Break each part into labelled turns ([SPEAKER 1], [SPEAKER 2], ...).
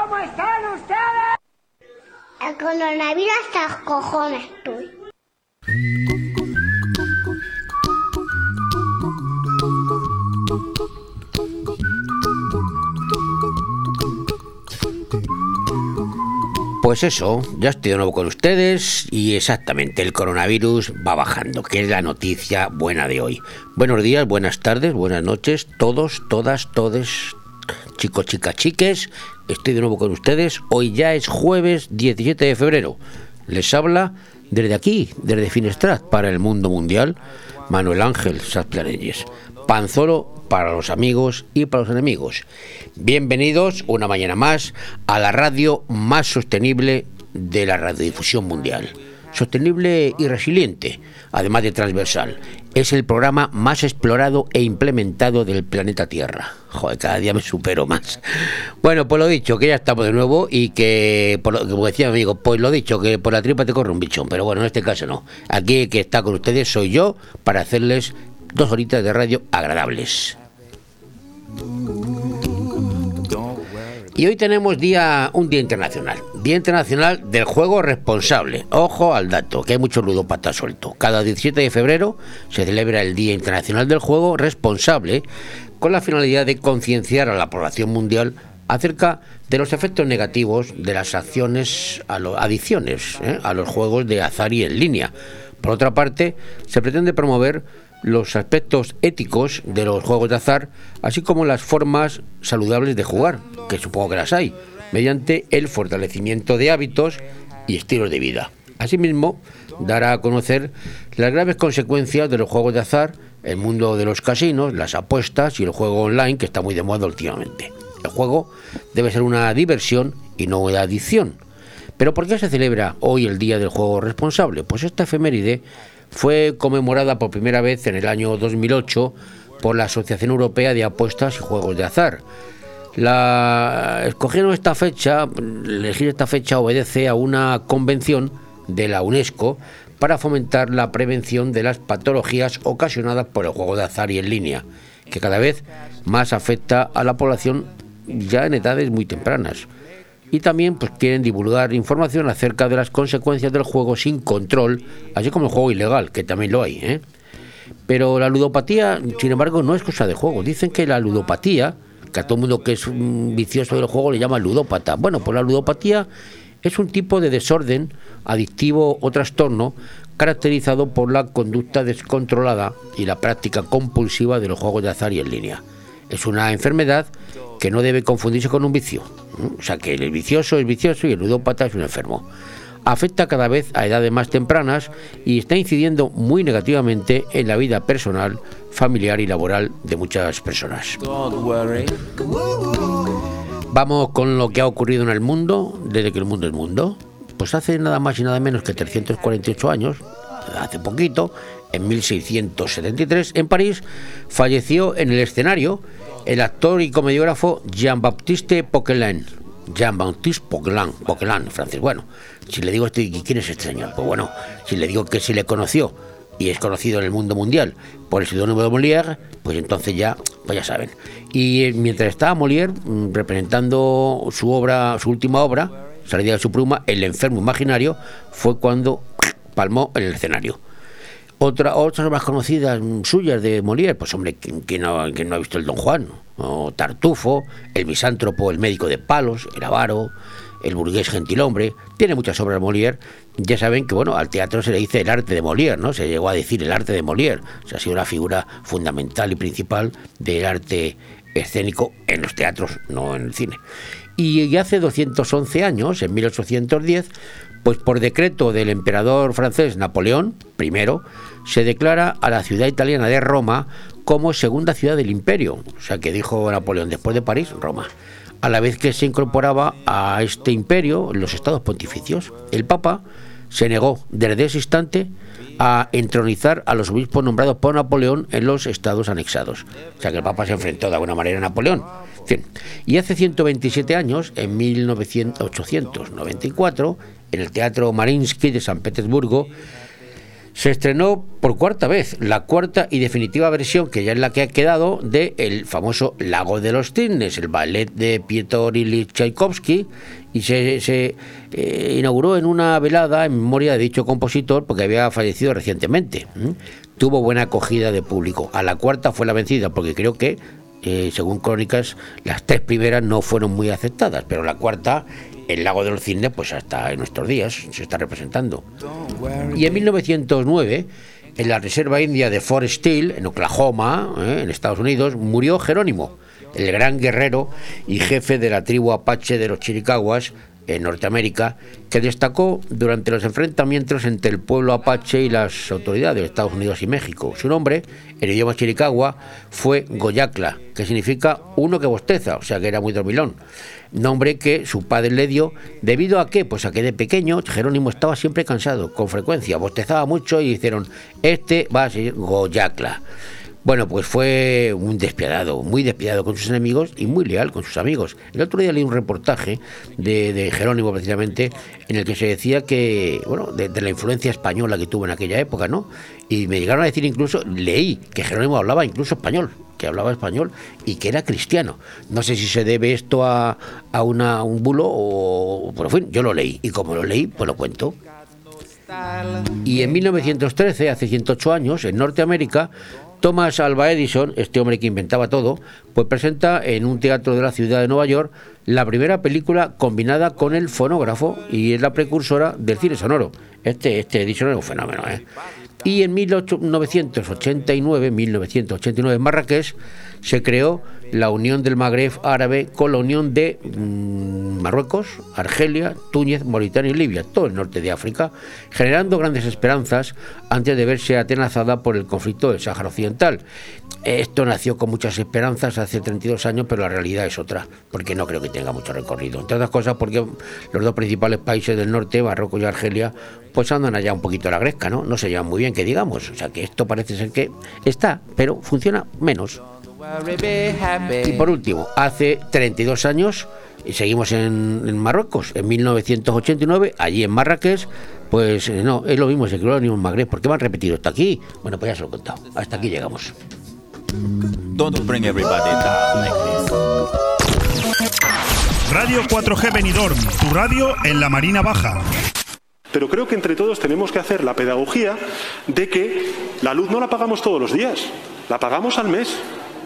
[SPEAKER 1] ¿Cómo están ustedes?
[SPEAKER 2] El coronavirus hasta los cojones estoy.
[SPEAKER 3] Pues eso, ya estoy de nuevo con ustedes y exactamente el coronavirus va bajando, que es la noticia buena de hoy. Buenos días, buenas tardes, buenas noches, todos, todas, todes, chicos, chicas, chiques, estoy de nuevo con ustedes. Hoy ya es jueves 17 de febrero. Les habla desde aquí, desde Finestrat, para el mundo mundial, Manuel Ángel Sasplareyes. Panzolo para los amigos y para los enemigos. Bienvenidos una mañana más a la radio más sostenible de la radiodifusión mundial. Sostenible y resiliente, además de transversal. Es el programa más explorado e implementado del planeta Tierra. Joder, cada día me supero más. Bueno, pues lo dicho, que ya estamos de nuevo y que, por lo, como decía mi amigo, pues lo dicho, que por la tripa te corre un bichón. Pero bueno, en este caso no. Aquí que está con ustedes soy yo para hacerles dos horitas de radio agradables. Y hoy tenemos día, un día internacional, Día Internacional del Juego Responsable. Ojo al dato, que hay mucho ludópata suelto. Cada 17 de febrero se celebra el Día Internacional del Juego Responsable con la finalidad de concienciar a la población mundial acerca de los efectos negativos de las acciones, a lo, adicciones ¿eh? a los juegos de azar y en línea. Por otra parte, se pretende promover los aspectos éticos de los juegos de azar, así como las formas saludables de jugar, que supongo que las hay, mediante el fortalecimiento de hábitos y estilos de vida. Asimismo, dará a conocer las graves consecuencias de los juegos de azar, el mundo de los casinos, las apuestas y el juego online, que está muy de moda últimamente. El juego debe ser una diversión y no una adicción. Pero ¿por qué se celebra hoy el Día del Juego Responsable? Pues esta efeméride fue conmemorada por primera vez en el año 2008 por la Asociación Europea de Apuestas y Juegos de Azar. La, escogieron esta fecha, elegir esta fecha obedece a una convención de la UNESCO para fomentar la prevención de las patologías ocasionadas por el juego de azar y en línea, que cada vez más afecta a la población ya en edades muy tempranas y también pues quieren divulgar información acerca de las consecuencias del juego sin control, así como el juego ilegal, que también lo hay. ¿eh? Pero la ludopatía, sin embargo, no es cosa de juego. Dicen que la ludopatía, que a todo mundo que es un vicioso del juego le llama ludópata. Bueno, pues la ludopatía es un tipo de desorden adictivo o trastorno caracterizado por la conducta descontrolada y la práctica compulsiva de los juegos de azar y en línea. Es una enfermedad que no debe confundirse con un vicio. O sea, que el vicioso es vicioso y el ludópata es un enfermo. Afecta cada vez a edades más tempranas y está incidiendo muy negativamente en la vida personal, familiar y laboral de muchas personas. Vamos con lo que ha ocurrido en el mundo desde que el mundo es mundo. Pues hace nada más y nada menos que 348 años, hace poquito, en 1673, en París, falleció en el escenario el actor y comediógrafo Jean-Baptiste Poquelin. Jean-Baptiste Poquelin, Poquelin, francés. Bueno, si le digo esto, ¿quién es este señor? Pues bueno, si le digo que se le conoció y es conocido en el mundo mundial por el seudónimo de Molière, pues entonces ya, pues ya saben. Y eh, mientras estaba Molière mm, representando su obra, su última obra, Salida de su pluma, El enfermo imaginario, fue cuando palmó en el escenario. Otra, otras obras conocidas suyas de Molière, pues hombre, ¿quién, no, no, ha visto el Don Juan? O Tartufo, el misántropo, el médico de palos, el avaro, el burgués gentilhombre, tiene muchas obras Molière. Ya saben que bueno, al teatro se le dice el arte de Molière, ¿no? Se llegó a decir el arte de Molière. O ha sido una figura fundamental y principal del arte escénico en los teatros, no en el cine. Y hace 211 años, en 1810, pues por decreto del emperador francés Napoleón I, se declara a la ciudad italiana de Roma como segunda ciudad del imperio. O sea que dijo Napoleón, después de París, Roma. A la vez que se incorporaba a este imperio los estados pontificios, el Papa se negó desde ese instante a entronizar a los obispos nombrados por Napoleón en los estados anexados. O sea que el Papa se enfrentó de alguna manera a Napoleón. Y hace 127 años, en 1894, en el Teatro Marinsky de San Petersburgo, se estrenó por cuarta vez, la cuarta y definitiva versión, que ya es la que ha quedado, de el famoso Lago de los Cisnes, el ballet de Piotr Ilyich Tchaikovsky, y se, eh, inauguró en una velada en memoria de dicho compositor, porque había fallecido recientemente. Tuvo buena acogida de público. A la cuarta fue la vencida, porque creo que eh, según crónicas, las tres primeras no fueron muy aceptadas, pero la cuarta el lago de los pues hasta en nuestros días se está representando. Y en 1909, en la reserva india de Forest Hill, en Oklahoma, ¿eh? en Estados Unidos, murió Jerónimo, el gran guerrero y jefe de la tribu apache de los Chiricahuas, en Norteamérica, que destacó durante los enfrentamientos entre el pueblo apache y las autoridades de Estados Unidos y México. Su nombre, en idioma chiricahua, fue Goyacla, que significa uno que bosteza, o sea que era muy dormilón. Nombre que su padre le dio, debido a que, pues a que de pequeño Jerónimo estaba siempre cansado, con frecuencia, bostezaba mucho y dijeron, este va a ser Goyacla. Bueno, pues fue un despiadado, muy despiadado con sus enemigos y muy leal con sus amigos. El otro día leí un reportaje de, Jerónimo, precisamente, en el que se decía que, bueno, de, la influencia española que tuvo en aquella época, ¿no? Y me llegaron a decir incluso, leí que Jerónimo hablaba incluso español, que hablaba español y que era cristiano. No sé si se debe esto a, a, una, un bulo o, por fin, yo lo leí y como lo leí, pues lo cuento. Y en 1913, hace 108 años, en Norteamérica, Thomas Alva Edison, este hombre que inventaba todo, pues presenta en un teatro de la ciudad de Nueva York la primera película combinada con el fonógrafo y es la precursora del cine sonoro. Este, este Edison era un fenómeno, ¿eh? Y en 1989, 1989 en Marrakech, se creó la unión del Magreb árabe con la unión de mm, Marruecos, Argelia, Túnez, Mauritania y Libia, todo el norte de África, generando grandes esperanzas antes de verse atenazada por el conflicto del Sáhara Occidental. Esto nació con muchas esperanzas hace 32 años, pero la realidad es otra, porque no creo que tenga mucho recorrido. Entre otras cosas porque los dos principales países del norte, Marruecos y Argelia, pues andan allá un poquito a la gresca, ¿no? No se llevan muy bien, que digamos. O sea que esto parece ser que está, pero funciona menos. Y por último, hace 32 años, y seguimos en, Marruecos, en 1989, allí en Marrakech, pues eh, no, es lo mismo, se creó el mismo Magreb. ¿Por qué me han repetido hasta aquí? Bueno, pues ya se lo he contado. Hasta aquí llegamos.
[SPEAKER 4] Radio 4G Benidorm, tu radio en la Marina Baja.
[SPEAKER 5] Pero creo que entre todos tenemos que hacer la pedagogía de que la luz no la pagamos todos los días, la pagamos al mes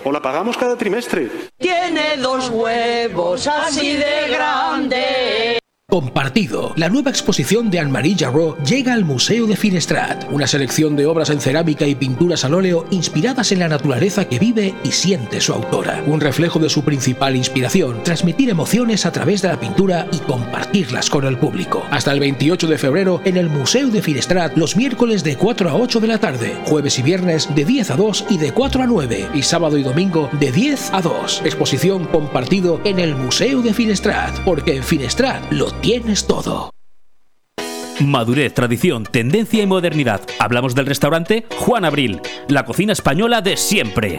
[SPEAKER 5] o la pagamos cada trimestre.
[SPEAKER 6] Tiene dos huevos así de grandes.
[SPEAKER 7] Compartido. La nueva exposición de Anne-Marie Jarreau llega al Museo de Finestrat, una selección de obras en cerámica y pinturas al óleo inspiradas en la naturaleza que vive y siente su autora. Un reflejo de su principal inspiración, transmitir emociones a través de la pintura y compartirlas con el público. Hasta el 28 de febrero en el Museo de Finestrat, los miércoles de 4 a 8 de la tarde, jueves y viernes de 10 a 2 y de 4 a 9, y sábado y domingo de 10 a 2. Exposición compartido en el Museo de Finestrat, porque en Finestrat lo tienes todo.
[SPEAKER 8] Madurez, tradición, tendencia y modernidad. Hablamos del restaurante Juan Abril, la cocina española de siempre.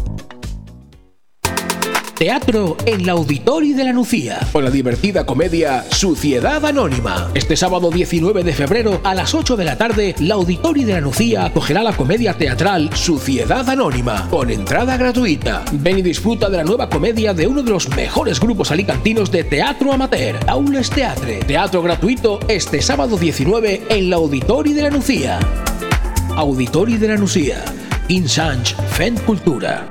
[SPEAKER 7] Teatro en la Auditorio de la Nucía, con la divertida comedia Suciedad Anónima. Este sábado 19 de febrero a las 8 de la tarde, la Auditorio de la Nucía acogerá la comedia teatral Suciedad Anónima, con entrada gratuita. Ven y disfruta de la nueva comedia de uno de los mejores grupos alicantinos de teatro amateur, Aules Teatre. Teatro gratuito este sábado 19 en la Auditorio de la Nucía. Auditorio de la Nucía. Insanch Fent Cultura.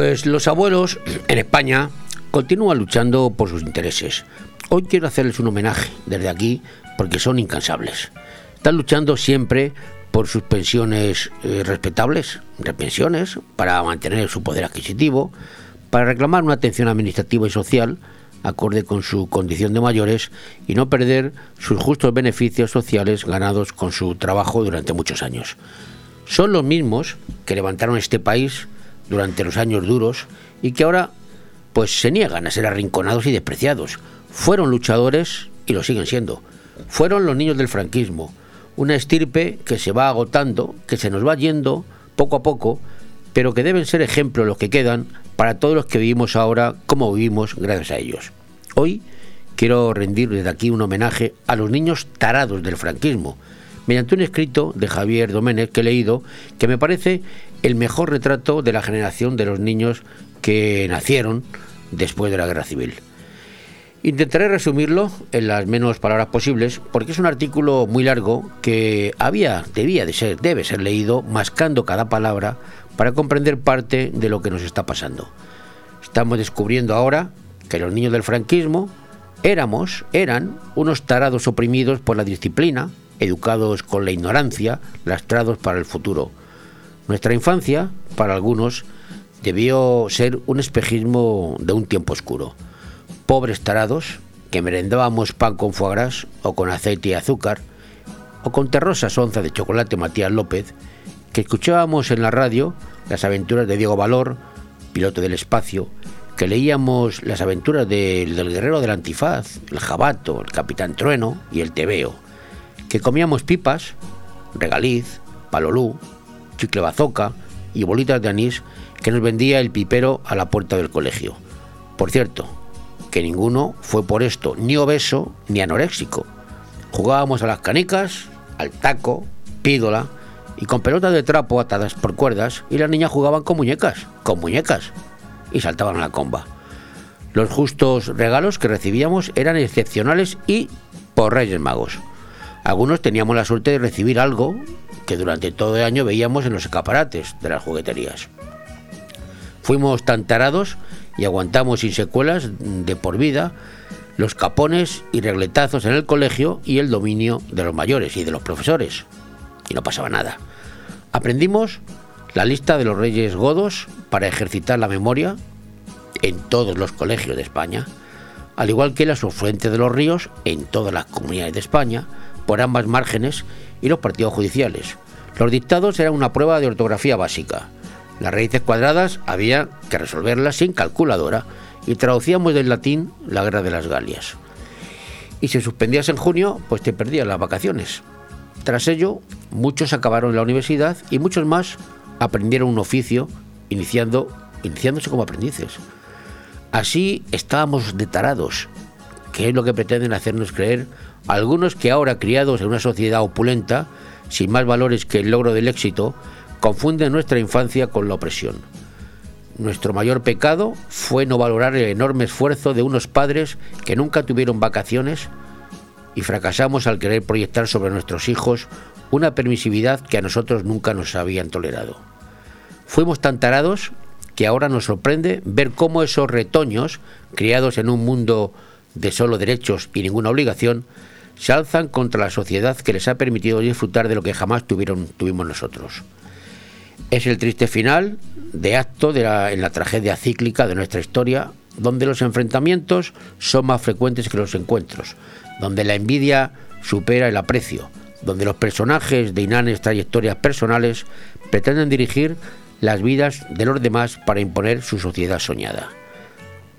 [SPEAKER 3] Pues los abuelos en España continúan luchando por sus intereses. Hoy quiero hacerles un homenaje desde aquí porque son incansables. Están luchando siempre por sus pensiones eh, respetables, pensiones, para mantener su poder adquisitivo, para reclamar una atención administrativa y social acorde con su condición de mayores y no perder sus justos beneficios sociales ganados con su trabajo durante muchos años. Son los mismos que levantaron este país durante los años duros y que ahora pues se niegan a ser arrinconados y despreciados. Fueron luchadores y lo siguen siendo. Fueron los niños del franquismo, una estirpe que se va agotando, que se nos va yendo poco a poco, pero que deben ser ejemplos los que quedan para todos los que vivimos ahora como vivimos gracias a ellos. Hoy quiero rendir desde aquí un homenaje a los niños tarados del franquismo, mediante un escrito de Javier Doménez que he leído, que me parece el mejor retrato de la generación de los niños que nacieron después de la guerra civil. Intentaré resumirlo en las menos palabras posibles porque es un artículo muy largo que había, debía de ser, debe ser leído mascando cada palabra para comprender parte de lo que nos está pasando. Estamos descubriendo ahora que los niños del franquismo éramos, eran unos tarados oprimidos por la disciplina, educados con la ignorancia, lastrados para el futuro. Nuestra infancia, para algunos, debió ser un espejismo de un tiempo oscuro. Pobres tarados que merendábamos pan con foie gras o con aceite y azúcar, o con terrosas onzas de chocolate Matías López, que escuchábamos en la radio las aventuras de Diego Valor, piloto del espacio, que leíamos las aventuras del guerrero del antifaz, el jabato, el capitán trueno y el tebeo, que comíamos pipas, regaliz, palolú, chicle y bolitas de anís que nos vendía el pipero a la puerta del colegio. Por cierto, que ninguno fue por esto ni obeso ni anoréxico. Jugábamos a las canicas, al taco, pídola y con pelotas de trapo atadas por cuerdas y las niñas jugaban con muñecas, con muñecas y saltaban a la comba. Los justos regalos que recibíamos eran excepcionales y por Reyes Magos. Algunos teníamos la suerte de recibir algo que durante todo el año veíamos en los escaparates de las jugueterías. Fuimos tan tarados y aguantamos sin secuelas de por vida los capones y regletazos en el colegio y el dominio de los mayores y de los profesores. Y no pasaba nada. Aprendimos la lista de los reyes godos para ejercitar la memoria en todos los colegios de España, al igual que las afluentes de los ríos en todas las comunidades de España, por ambas márgenes y los partidos judiciales. Los dictados eran una prueba de ortografía básica las raíces cuadradas había que resolverlas sin calculadora y traducíamos del latín la guerra de las Galias. Y si suspendías en junio, pues te perdías las vacaciones. Tras ello, muchos acabaron la universidad y muchos más aprendieron un oficio iniciándose como aprendices. Así estábamos detarados, que es lo que pretenden hacernos creer algunos que ahora criados en una sociedad opulenta, sin más valores que el logro del éxito, confunde nuestra infancia con la opresión. Nuestro mayor pecado fue no valorar el enorme esfuerzo de unos padres que nunca tuvieron vacaciones y fracasamos al querer proyectar sobre nuestros hijos una permisividad que a nosotros nunca nos habían tolerado. Fuimos tan tarados que ahora nos sorprende ver cómo esos retoños, criados en un mundo de solo derechos y ninguna obligación, se alzan contra la sociedad que les ha permitido disfrutar de lo que jamás tuvieron, tuvimos nosotros. Es el triste final de acto de la, en la tragedia cíclica de nuestra historia, donde los enfrentamientos son más frecuentes que los encuentros, donde la envidia supera el aprecio, donde los personajes de inanes trayectorias personales pretenden dirigir las vidas de los demás para imponer su sociedad soñada.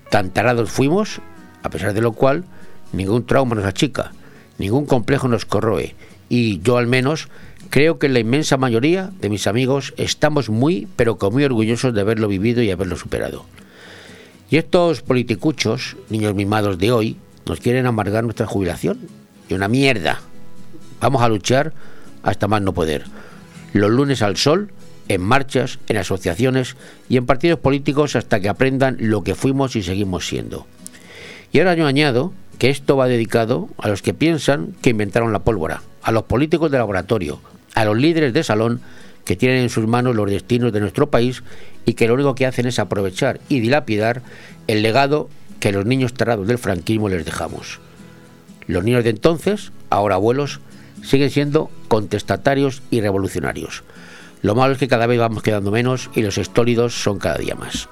[SPEAKER 3] Tan tarados fuimos, a pesar de lo cual, ningún trauma nos achica, ningún complejo nos corroe, y yo al menos Creo que la inmensa mayoría de mis amigos estamos muy, pero que muy orgullosos de haberlo vivido y haberlo superado. Y estos politicuchos, niños mimados de hoy, nos quieren amargar nuestra jubilación. Y una mierda. Vamos a luchar hasta más no poder. Los lunes al sol, en marchas, en asociaciones y en partidos políticos hasta que aprendan lo que fuimos y seguimos siendo. Y ahora yo añado que esto va dedicado a los que piensan que inventaron la pólvora, a los políticos de laboratorio, a los líderes de salón que tienen en sus manos los destinos de nuestro país y que lo único que hacen es aprovechar y dilapidar el legado que los niños tarados del franquismo les dejamos. Los niños de entonces, ahora abuelos, siguen siendo contestatarios y revolucionarios. Lo malo es que cada vez vamos quedando menos y los estólidos son cada día más.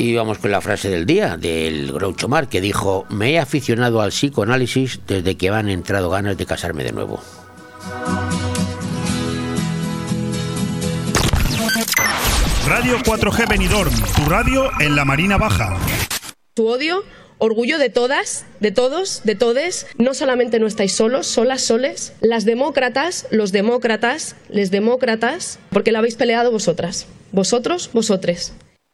[SPEAKER 3] Y vamos con la frase del día del Groucho Mar que dijo, me he aficionado al psicoanálisis desde que me han entrado ganas de casarme de nuevo.
[SPEAKER 4] Radio 4G Benidorm, tu radio en la Marina Baja.
[SPEAKER 9] Tu odio, orgullo de todas, de todos, de todes. No solamente no estáis solos, solas, soles. Las demócratas, los demócratas, les demócratas, porque la habéis peleado vosotras. Vosotros, vosotres.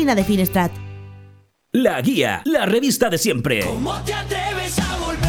[SPEAKER 10] Marina de Finestrat.
[SPEAKER 8] La Guía, la revista de siempre.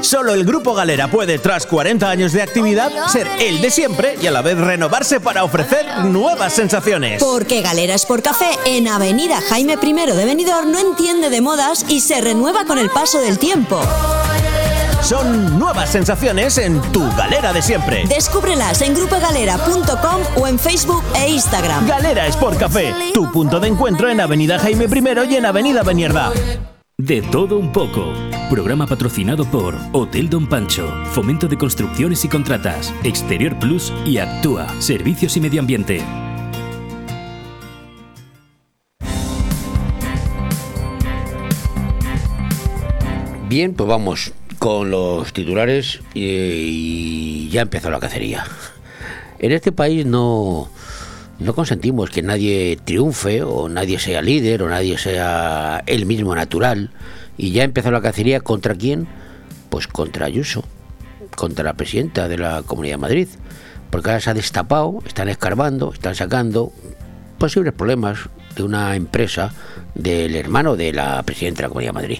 [SPEAKER 11] Solo el Grupo Galera puede, tras 40 años de actividad, ser el de siempre y a la vez renovarse para ofrecer nuevas sensaciones.
[SPEAKER 10] Porque Galera Sport Café en Avenida Jaime I de Benidorm no entiende de modas y se renueva con el paso del tiempo.
[SPEAKER 11] Son nuevas sensaciones en tu galera de siempre.
[SPEAKER 10] Descúbrelas en grupogalera.com o en Facebook e Instagram.
[SPEAKER 11] Galera Sport Café, tu punto de encuentro en Avenida Jaime I y en Avenida Benierda.
[SPEAKER 8] De todo un poco. Programa patrocinado por Hotel Don Pancho, Fomento de Construcciones y Contratas, Exterior Plus y Actúa, Servicios y Medio Ambiente.
[SPEAKER 3] Bien, pues vamos con los titulares y, ya empezó la cacería. En este país no, no consentimos que nadie triunfe o nadie sea líder o nadie sea el mismo natural. Y ya empezó la cacería contra quién? Pues contra Ayuso, contra la presidenta de la Comunidad de Madrid. Porque ahora se ha destapado, están escarbando, están sacando posibles problemas de una empresa del hermano de la presidenta de la Comunidad de Madrid.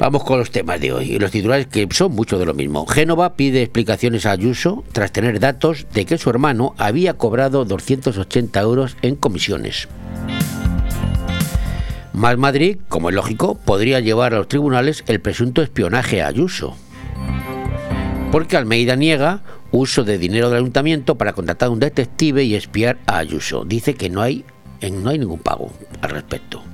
[SPEAKER 3] Vamos con los temas de hoy y los titulares que son mucho de lo mismo. Génova pide explicaciones a Ayuso tras tener datos de que su hermano había cobrado 280 euros en comisiones. Más Madrid, como es lógico, podría llevar a los tribunales el presunto espionaje a Ayuso. Porque Almeida niega uso de dinero del ayuntamiento para contratar a un detective y espiar a Ayuso. Dice que no hay, no hay ningún pago al respecto.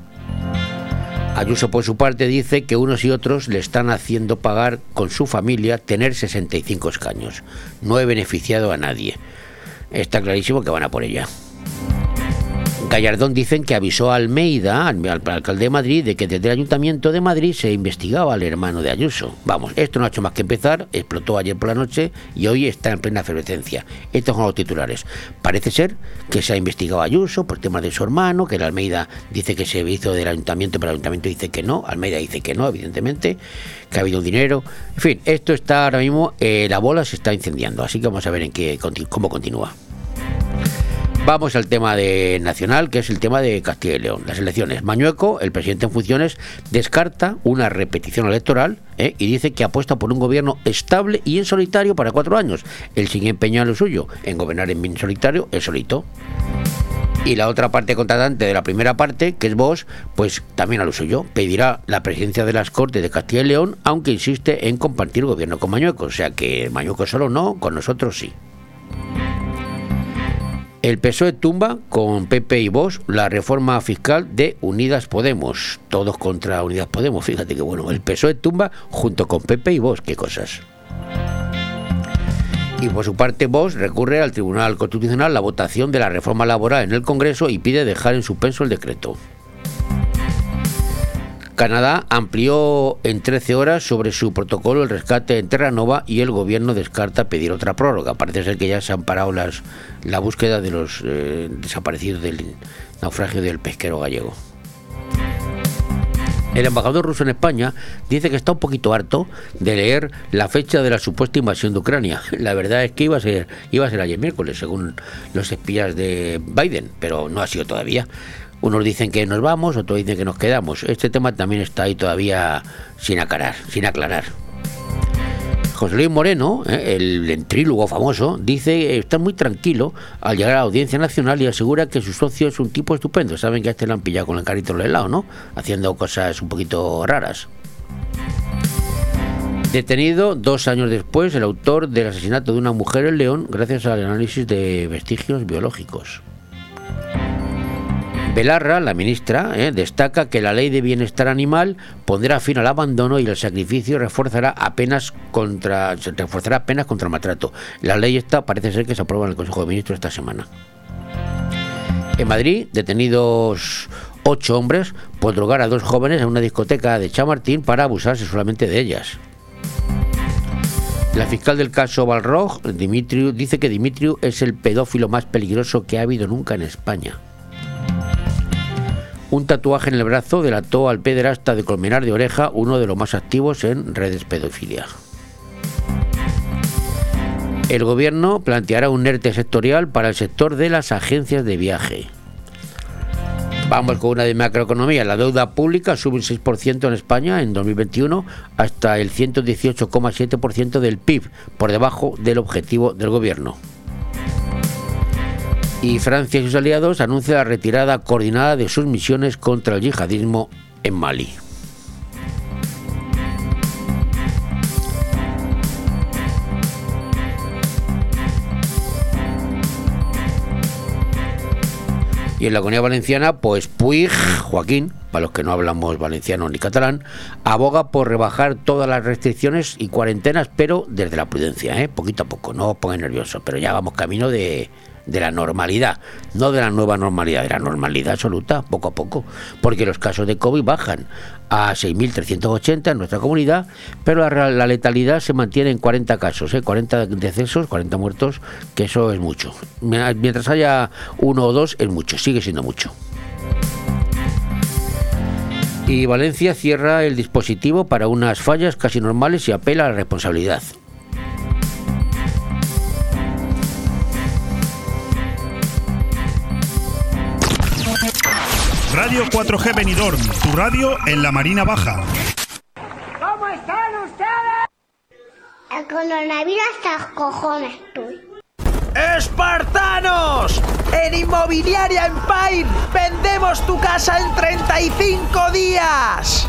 [SPEAKER 3] Ayuso, por su parte, dice que unos y otros le están haciendo pagar con su familia tener 65 escaños. No he beneficiado a nadie. Está clarísimo que van a por ella. Gallardón dicen que avisó a Almeida, al, alcalde de Madrid, de que desde el Ayuntamiento de Madrid se investigaba al hermano de Ayuso. Vamos, esto no ha hecho más que empezar, explotó ayer por la noche y hoy está en plena efervescencia. Estos son los titulares. Parece ser que se ha investigado a Ayuso por temas de su hermano, que el Almeida dice que se hizo del Ayuntamiento, pero el Ayuntamiento dice que no, Almeida dice que no, evidentemente, que ha habido dinero. En fin, esto está ahora mismo, eh, la bola se está incendiando, así que vamos a ver en qué, cómo continúa. Vamos al tema de nacional, que es el tema de Castilla y León, las elecciones. Mañueco, el presidente en funciones, descarta una repetición electoral ¿eh? y dice que apuesta por un gobierno estable y en solitario para cuatro años. Él sigue empeñado en lo suyo, en gobernar en solitario, es solito. Y la otra parte contratante de la primera parte, que es vos, pues también a lo suyo, pedirá la presidencia de las Cortes de Castilla y León, aunque insiste en compartir gobierno con Mañueco. O sea que Mañueco solo no, con nosotros sí. El PSOE tumba con PP y Vox la reforma fiscal de Unidas Podemos. Todos contra Unidas Podemos. Fíjate que bueno, el PSOE tumba junto con PP y Vox. Qué cosas. Y por su parte, Vox recurre al Tribunal Constitucional la votación de la reforma laboral en el Congreso y pide dejar en suspenso el decreto. Canadá amplió en 13 horas sobre su protocolo el rescate en Terranova y el gobierno descarta pedir otra prórroga. Parece ser que ya se han parado las, la búsqueda de los eh, desaparecidos del naufragio del pesquero gallego. El embajador ruso en España dice que está un poquito harto de leer la fecha de la supuesta invasión de Ucrania. La verdad es que iba a ser, iba a ser ayer miércoles, según los espías de Biden, pero no ha sido todavía. Unos dicen que nos vamos, otros dicen que nos quedamos. Este tema también está ahí todavía sin aclarar, sin aclarar. José Luis Moreno, eh, el ventrílogo famoso, dice está muy tranquilo al llegar a la Audiencia Nacional y asegura que su socio es un tipo estupendo. Saben que a este le han pillado con el carrito del helado, ¿no? Haciendo cosas un poquito raras. Detenido dos años después el autor del asesinato de una mujer en León gracias al análisis de vestigios biológicos. Belarra, la ministra, eh, destaca que la ley de bienestar animal pondrá fin al abandono y el sacrificio reforzará apenas contra reforzará contra el maltrato. La ley esta parece ser que se aprueba en el Consejo de Ministros esta semana. En Madrid, detenidos ocho hombres por drogar a dos jóvenes en una discoteca de Chamartín para abusar sexualmente de ellas. La fiscal del caso Balrog, Dimitriu, dice que Dimitriu es el pedófilo más peligroso que ha habido nunca en España. Un tatuaje en el brazo delató al pederasta de Colmenar de Oreja, uno de los más activos en redes pedofilia. El gobierno planteará un ERTE sectorial para el sector de las agencias de viaje. Vamos con una de macroeconomía. La deuda pública sube un 6% en España en 2021 hasta el 118,7% del PIB, por debajo del objetivo del gobierno y Francia y sus aliados anuncian la retirada coordinada de sus misiones contra el yihadismo en Mali. Y en la comunidad valenciana, pues Puig, Joaquín, para los que no hablamos valenciano ni catalán, aboga por rebajar todas las restricciones y cuarentenas, pero desde la prudencia, ¿eh? poquito a poco, no os pongáis nerviosos, pero ya vamos camino de, de la normalidad, no de la nueva normalidad, de la normalidad absoluta, poco a poco, porque los casos de COVID bajan a 6.380 en nuestra comunidad, pero la, letalidad se mantiene en 40 casos, ¿eh? 40 decesos, 40 muertos, que eso es mucho. Mientras haya uno o dos, es mucho, sigue siendo mucho. Y Valencia cierra el dispositivo para unas fallas casi normales y apela a la responsabilidad.
[SPEAKER 4] 4G Benidorm, tu radio en la Marina Baja.
[SPEAKER 1] ¿Cómo están ustedes?
[SPEAKER 2] El coronavirus hasta cojones, tú.
[SPEAKER 12] ¡Espartanos! En Inmobiliaria Empire vendemos tu casa en 35 días.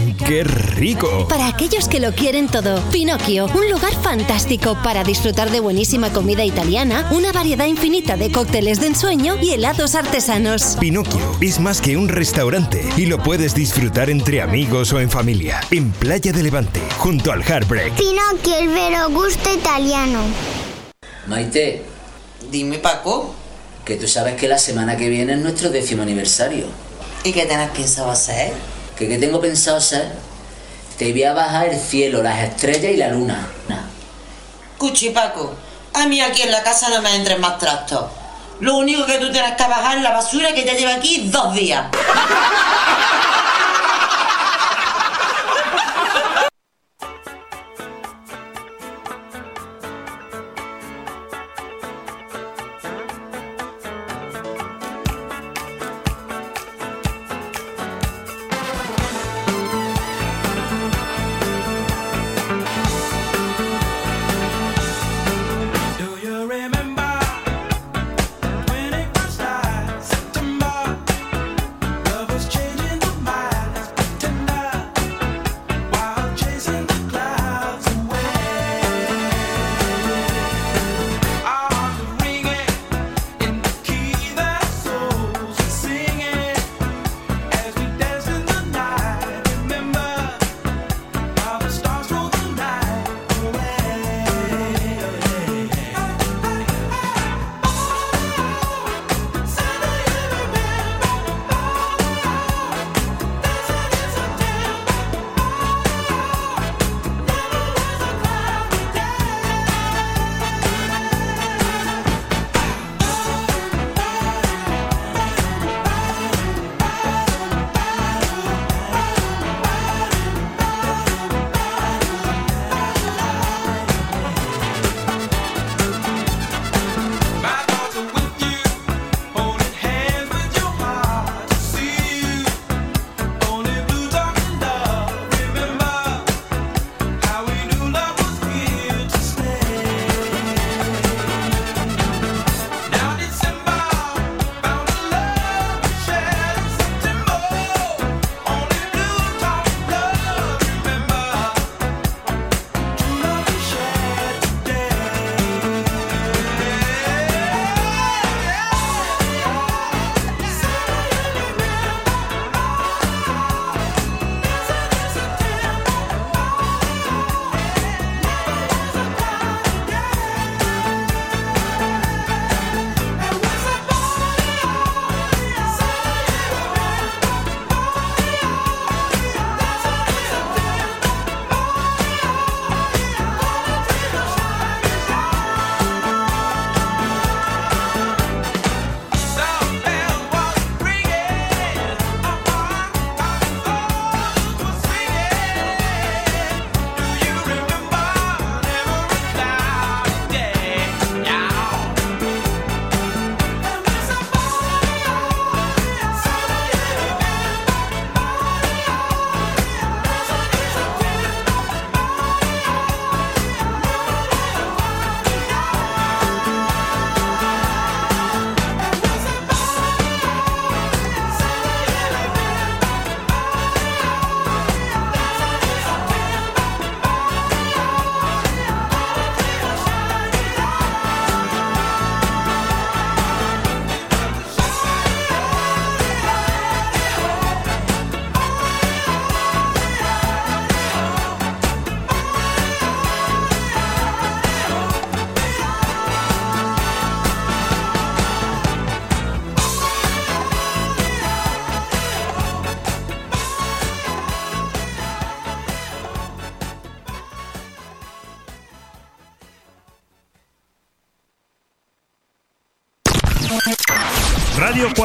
[SPEAKER 13] ¡Qué rico!
[SPEAKER 10] Para aquellos que lo quieren todo, Pinocchio, un lugar fantástico para disfrutar de buenísima comida italiana, una variedad infinita de cócteles de ensueño y helados artesanos.
[SPEAKER 13] Pinocchio es más que un restaurante y lo puedes disfrutar entre amigos o en familia. En Playa de Levante, junto al Heartbreak.
[SPEAKER 2] Pinocchio, el vero gusto italiano.
[SPEAKER 14] Maite,
[SPEAKER 15] Dime, Paco,
[SPEAKER 14] que tú sabes que la semana que viene es nuestro décimo aniversario.
[SPEAKER 15] ¿y qué tenés pensado hacer?
[SPEAKER 14] ¿Que qué tengo pensado hacer? Te voy a bajar el cielo, las estrellas y la luna.
[SPEAKER 15] Cuchipaco, a mí aquí en la casa no me entren más trastos. Lo único que tú tienes que bajar es la basura que ya lleva aquí dos días.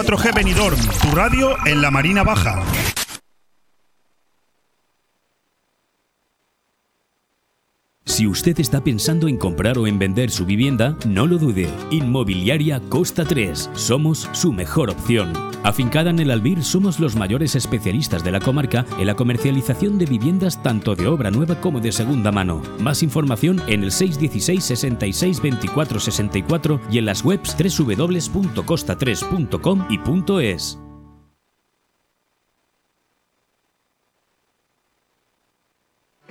[SPEAKER 4] 4G Benidorm, tu radio en la Marina Baja.
[SPEAKER 8] Si usted está pensando en comprar o en vender su vivienda, no lo dude. Inmobiliaria Costa 3. Somos su mejor opción. Afincada en el Albir, somos los mayores especialistas de la comarca en la comercialización de viviendas tanto de obra nueva como de segunda mano. Más información en el 616 66 24 64 y en las webs www.costa3.com y .es.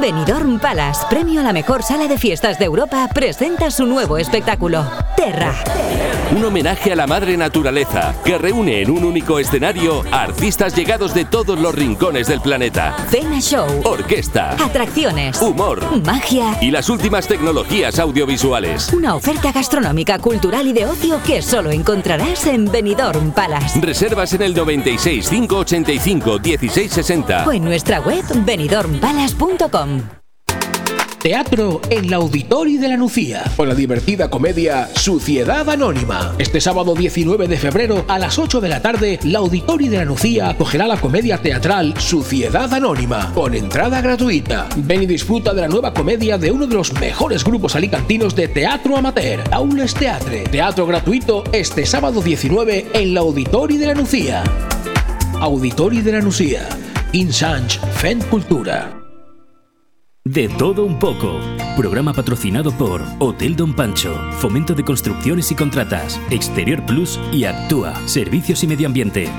[SPEAKER 16] Benidorm Palace, premio a la mejor sala de fiestas de Europa, presenta su nuevo espectáculo, Terra.
[SPEAKER 17] Un homenaje a la madre naturaleza que reúne en un único escenario a artistas llegados de todos los rincones del planeta.
[SPEAKER 16] Cena Show,
[SPEAKER 17] Orquesta,
[SPEAKER 16] atracciones,
[SPEAKER 17] humor
[SPEAKER 16] magia
[SPEAKER 17] y las últimas tecnologías audiovisuales.
[SPEAKER 16] Una oferta gastronómica, cultural y de ocio que solo encontrarás en Benidorm Palace.
[SPEAKER 17] Reservas en el 96 585 1660
[SPEAKER 16] o en nuestra web
[SPEAKER 7] Teatro en la Auditori de la Nucía, con la divertida comedia Suciedad Anónima. Este sábado 19 de febrero a las 8 de la tarde, la Auditori de la Nucía acogerá la comedia teatral Suciedad Anónima, con entrada gratuita. Ven y disfruta de la nueva comedia de uno de los mejores grupos alicantinos de teatro amateur, Aules Teatre. Teatro gratuito este sábado 19 en la Auditori de la Nucía. Auditori de la Nucía. Insanch Fent Cultura.
[SPEAKER 8] De todo un poco. Programa patrocinado por Hotel Don Pancho, Fomento de Construcciones y Contratas, Exterior Plus y Actúa, Servicios y Medio Ambiente.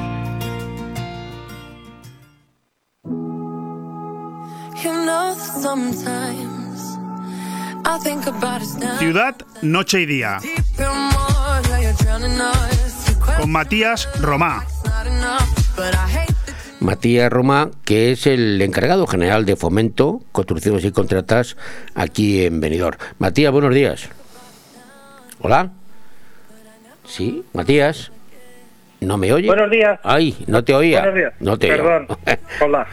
[SPEAKER 4] Ciudad, noche y día. Con Matías Romá.
[SPEAKER 3] Matías Roma, que es el encargado general de fomento, construcciones y contratas aquí en Benidorm. Matías, buenos días. Hola. Sí, Matías. ¿No me oye?
[SPEAKER 18] Buenos días.
[SPEAKER 3] Ay, no te oía.
[SPEAKER 18] Buenos días.
[SPEAKER 3] No te
[SPEAKER 18] Perdón. Hola.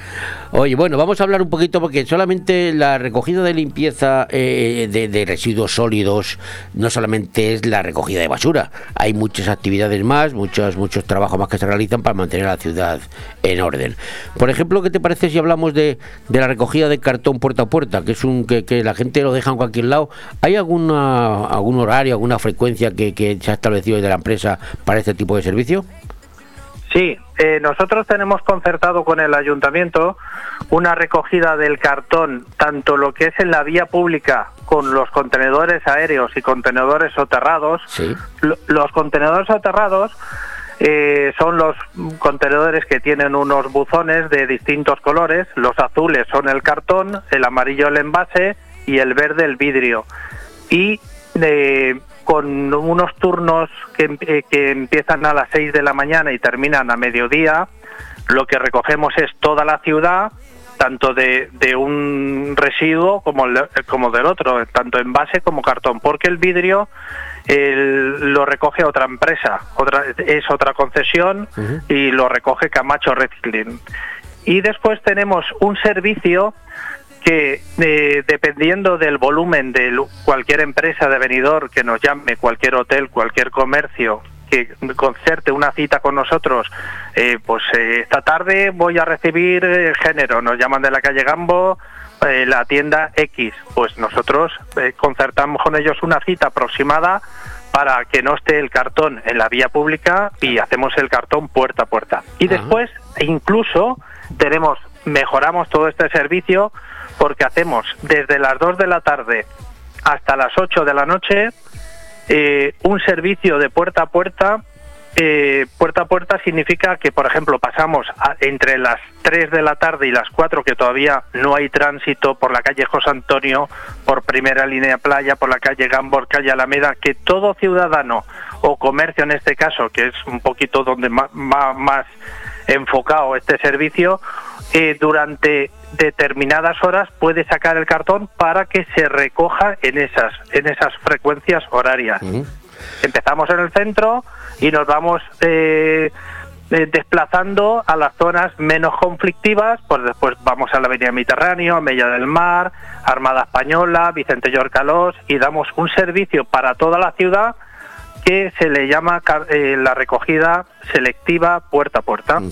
[SPEAKER 3] Oye, bueno, vamos a hablar un poquito porque solamente la recogida de limpieza eh, de, de residuos sólidos no solamente es la recogida de basura. Hay muchas actividades más, muchos, muchos trabajos más que se realizan para mantener la ciudad en orden. Por ejemplo, ¿qué te parece si hablamos de, de la recogida de cartón puerta a puerta? Que es un que, que la gente lo deja en cualquier lado. ¿Hay alguna, algún horario, alguna frecuencia que, que se ha establecido desde la empresa para este tipo de servicio?
[SPEAKER 18] Sí, eh, nosotros tenemos concertado con el ayuntamiento una recogida del cartón, tanto lo que es en la vía pública con los contenedores aéreos y contenedores soterrados. Lo- Los contenedores soterrados eh, son los contenedores que tienen unos buzones de distintos colores. Los azules son el cartón, el amarillo el envase y el verde el vidrio. Y eh, con unos turnos que, eh, que empiezan a las 6 de la mañana y terminan a mediodía, lo que recogemos es toda la ciudad, tanto de, de un residuo como, el- como del otro, tanto envase como cartón, porque el vidrio el- lo recoge otra empresa, otra, es otra concesión y lo recoge Camacho Recycling. Y después tenemos un servicio que eh, dependiendo del volumen de cualquier empresa de venidor que nos llame, cualquier hotel, cualquier comercio que concerte una cita con nosotros, eh, pues eh, esta tarde voy a recibir el género, nos llaman de la calle Gambo, eh, la tienda X, pues nosotros concertamos con ellos una cita aproximada para que no esté el cartón en la vía pública y hacemos el cartón puerta a puerta. Y después, incluso, tenemos, mejoramos todo este servicio porque hacemos desde las 2 de la tarde hasta las 8 de la noche eh, un servicio de puerta a puerta. Eh, puerta a puerta significa que, por ejemplo, pasamos a- entre las 3 de la tarde y las 4, que todavía no hay tránsito por la calle José Antonio, por primera línea playa, por la calle Gambor, calle Alameda, que todo ciudadano o comercio en este caso, que es un poquito donde ma- más, enfocado este servicio, eh, durante determinadas horas puede sacar el cartón para que se recoja en esas en esas frecuencias horarias. Empezamos en el centro y nos vamos eh, eh, desplazando a las zonas menos conflictivas, pues después vamos a la Avenida Mediterráneo, a Mella del Mar, Armada Española, Vicente Llorcalós y damos un servicio para toda la ciudad que se le llama eh, la recogida selectiva puerta a puerta.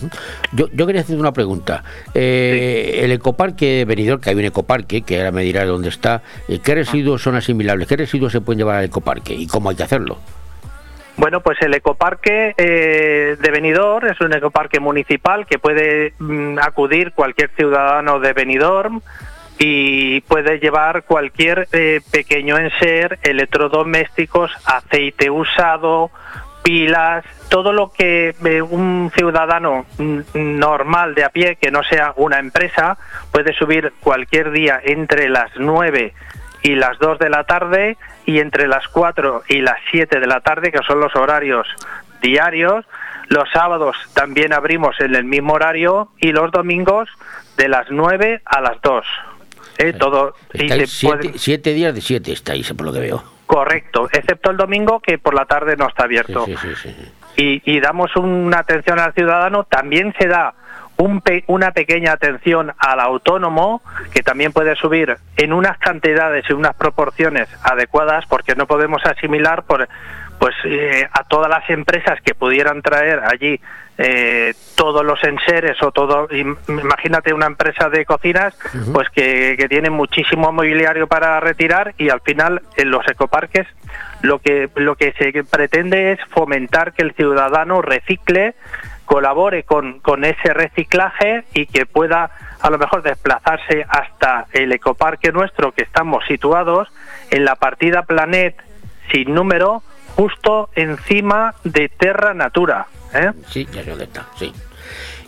[SPEAKER 3] Yo, yo quería hacer una pregunta. Eh, El ecoparque de Benidorm, que hay un ecoparque, que ahora me dirá dónde está, eh, ¿qué residuos son asimilables? ¿Qué residuos se pueden llevar al ecoparque y cómo hay que hacerlo?
[SPEAKER 18] Bueno, pues el ecoparque eh, de Benidorm es un ecoparque municipal que puede mm, acudir cualquier ciudadano de Benidorm y puede llevar cualquier eh, pequeño enser, electrodomésticos, aceite usado, pilas, todo lo que eh, un ciudadano normal de a pie, que no sea una empresa, puede subir cualquier día entre las 9 y las 2 de la tarde y entre las 4 y las 7 de la tarde, que son los horarios diarios. Los sábados también abrimos en el mismo horario y los domingos de las 9 a las 2. ¿Eh? Todo, y
[SPEAKER 3] siete días de siete estáis, por lo que veo.
[SPEAKER 18] Correcto, excepto el domingo que por la tarde no está abierto. Y, y damos una atención al ciudadano, también se da un pe- una pequeña atención al autónomo, que también puede subir en unas cantidades y unas proporciones adecuadas, porque no podemos asimilar por, pues eh, a todas las empresas que pudieran traer allí eh, todos los enseres o todo im- imagínate una empresa de cocinas pues que, que tiene muchísimo mobiliario para retirar y al final en los ecoparques lo que lo que se pretende es fomentar que el ciudadano recicle colabore con, con ese reciclaje y que pueda a lo mejor desplazarse hasta el ecoparque nuestro que estamos situados en la partida Planet sin número justo encima de Terra Natura. ¿Eh?
[SPEAKER 3] Sí, ya sé dónde está, sí.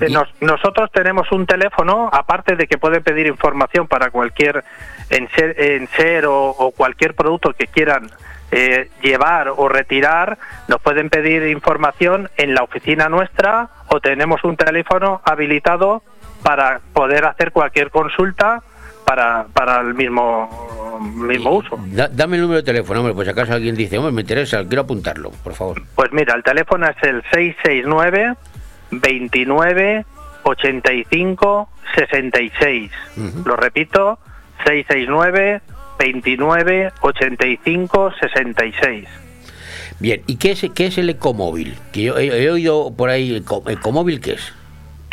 [SPEAKER 18] Eh, nos- nosotros tenemos un teléfono, aparte de que pueden pedir información para cualquier enser, enser o, o cualquier producto que quieran eh, llevar o retirar, nos pueden pedir información en la oficina nuestra o tenemos un teléfono habilitado para poder hacer cualquier consulta para, para el mismo, mismo uso.
[SPEAKER 3] Da- dame el número de teléfono, hombre, pues si acaso alguien dice, hombre, me interesa, quiero apuntarlo, por favor.
[SPEAKER 18] Pues mira, el teléfono es el 669 29 85 66. Lo repito, 669 29 85 66.
[SPEAKER 3] Bien, ¿y qué es, qué es el ecomóvil? Que yo he, he oído por ahí, eco- ¿ecomóvil qué es?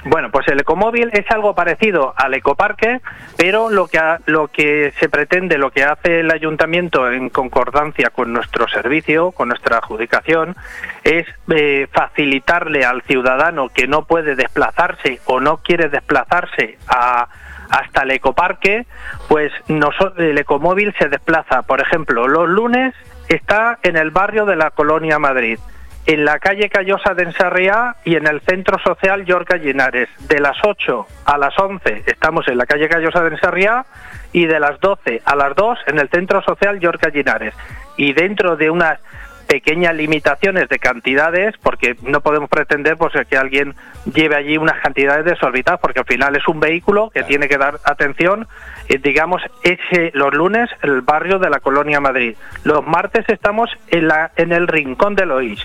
[SPEAKER 18] Bueno, pues el ecomóvil es algo parecido al ecoparque, pero lo que ha- lo que se pretende, lo que hace el ayuntamiento en concordancia con nuestro servicio, con nuestra adjudicación, es eh, facilitarle al ciudadano que no puede desplazarse o no quiere desplazarse hasta el ecoparque, pues noso- el ecomóvil se desplaza, por ejemplo, los lunes está en el barrio de la Colonia Madrid, en la calle Callosa de Ensarriá y en el Centro Social Yorca Linares. De las 8 a las 11 estamos en la calle Callosa de Ensarriá y de las 12 a las 2 en el Centro Social Yorca Linares. Y dentro de unas pequeñas limitaciones de cantidades, porque no podemos pretender pues, que alguien lleve allí unas cantidades desorbitadas, porque al final es un vehículo que tiene que dar atención, eh, digamos, ese, los lunes el barrio de la Colonia Madrid. Los martes estamos en, la, en el Rincón de Loís,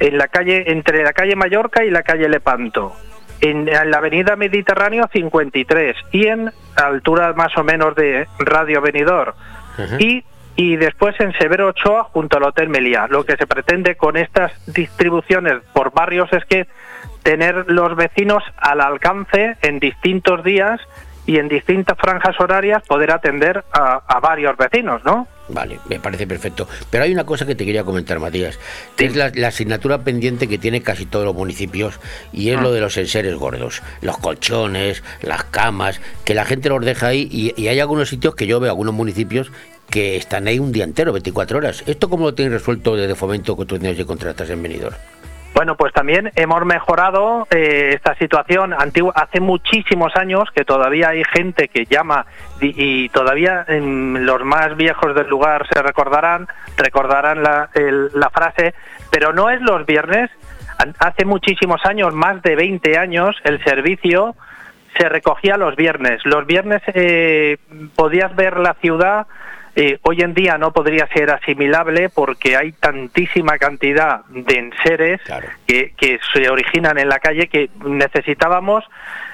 [SPEAKER 18] en la calle, entre la calle Mallorca y la calle Lepanto. En, en la avenida Mediterráneo 53 y en altura más o menos de Radio Benidorm y, y después en Severo Ochoa junto al Hotel Meliá. Lo que se pretende con estas distribuciones por barrios es que tener los vecinos al alcance en distintos días y en distintas franjas horarias poder atender a, a varios vecinos, ¿no?
[SPEAKER 3] Vale, me parece perfecto. Pero hay una cosa que te quería comentar, Matías, que es la, la asignatura pendiente que tiene casi todos los municipios y es lo de los enseres gordos, los colchones, las camas, que la gente los deja ahí y, y hay algunos sitios que yo veo, algunos municipios que están ahí un día entero, 24 horas. ¿Esto cómo lo tienes resuelto desde fomento que tú tienes de contratas en Benidorm?
[SPEAKER 18] Bueno, pues también hemos mejorado eh, esta situación. Antigua, hace muchísimos años que todavía hay gente que llama y, y todavía en los más viejos del lugar se recordarán, recordarán la, el- la frase, pero no es los viernes. Hace muchísimos años, más de 20 años, el servicio se recogía los viernes. Los viernes eh, podías ver la ciudad. Eh, hoy en día no podría ser asimilable porque hay tantísima cantidad de enseres que, que se originan en la calle que necesitábamos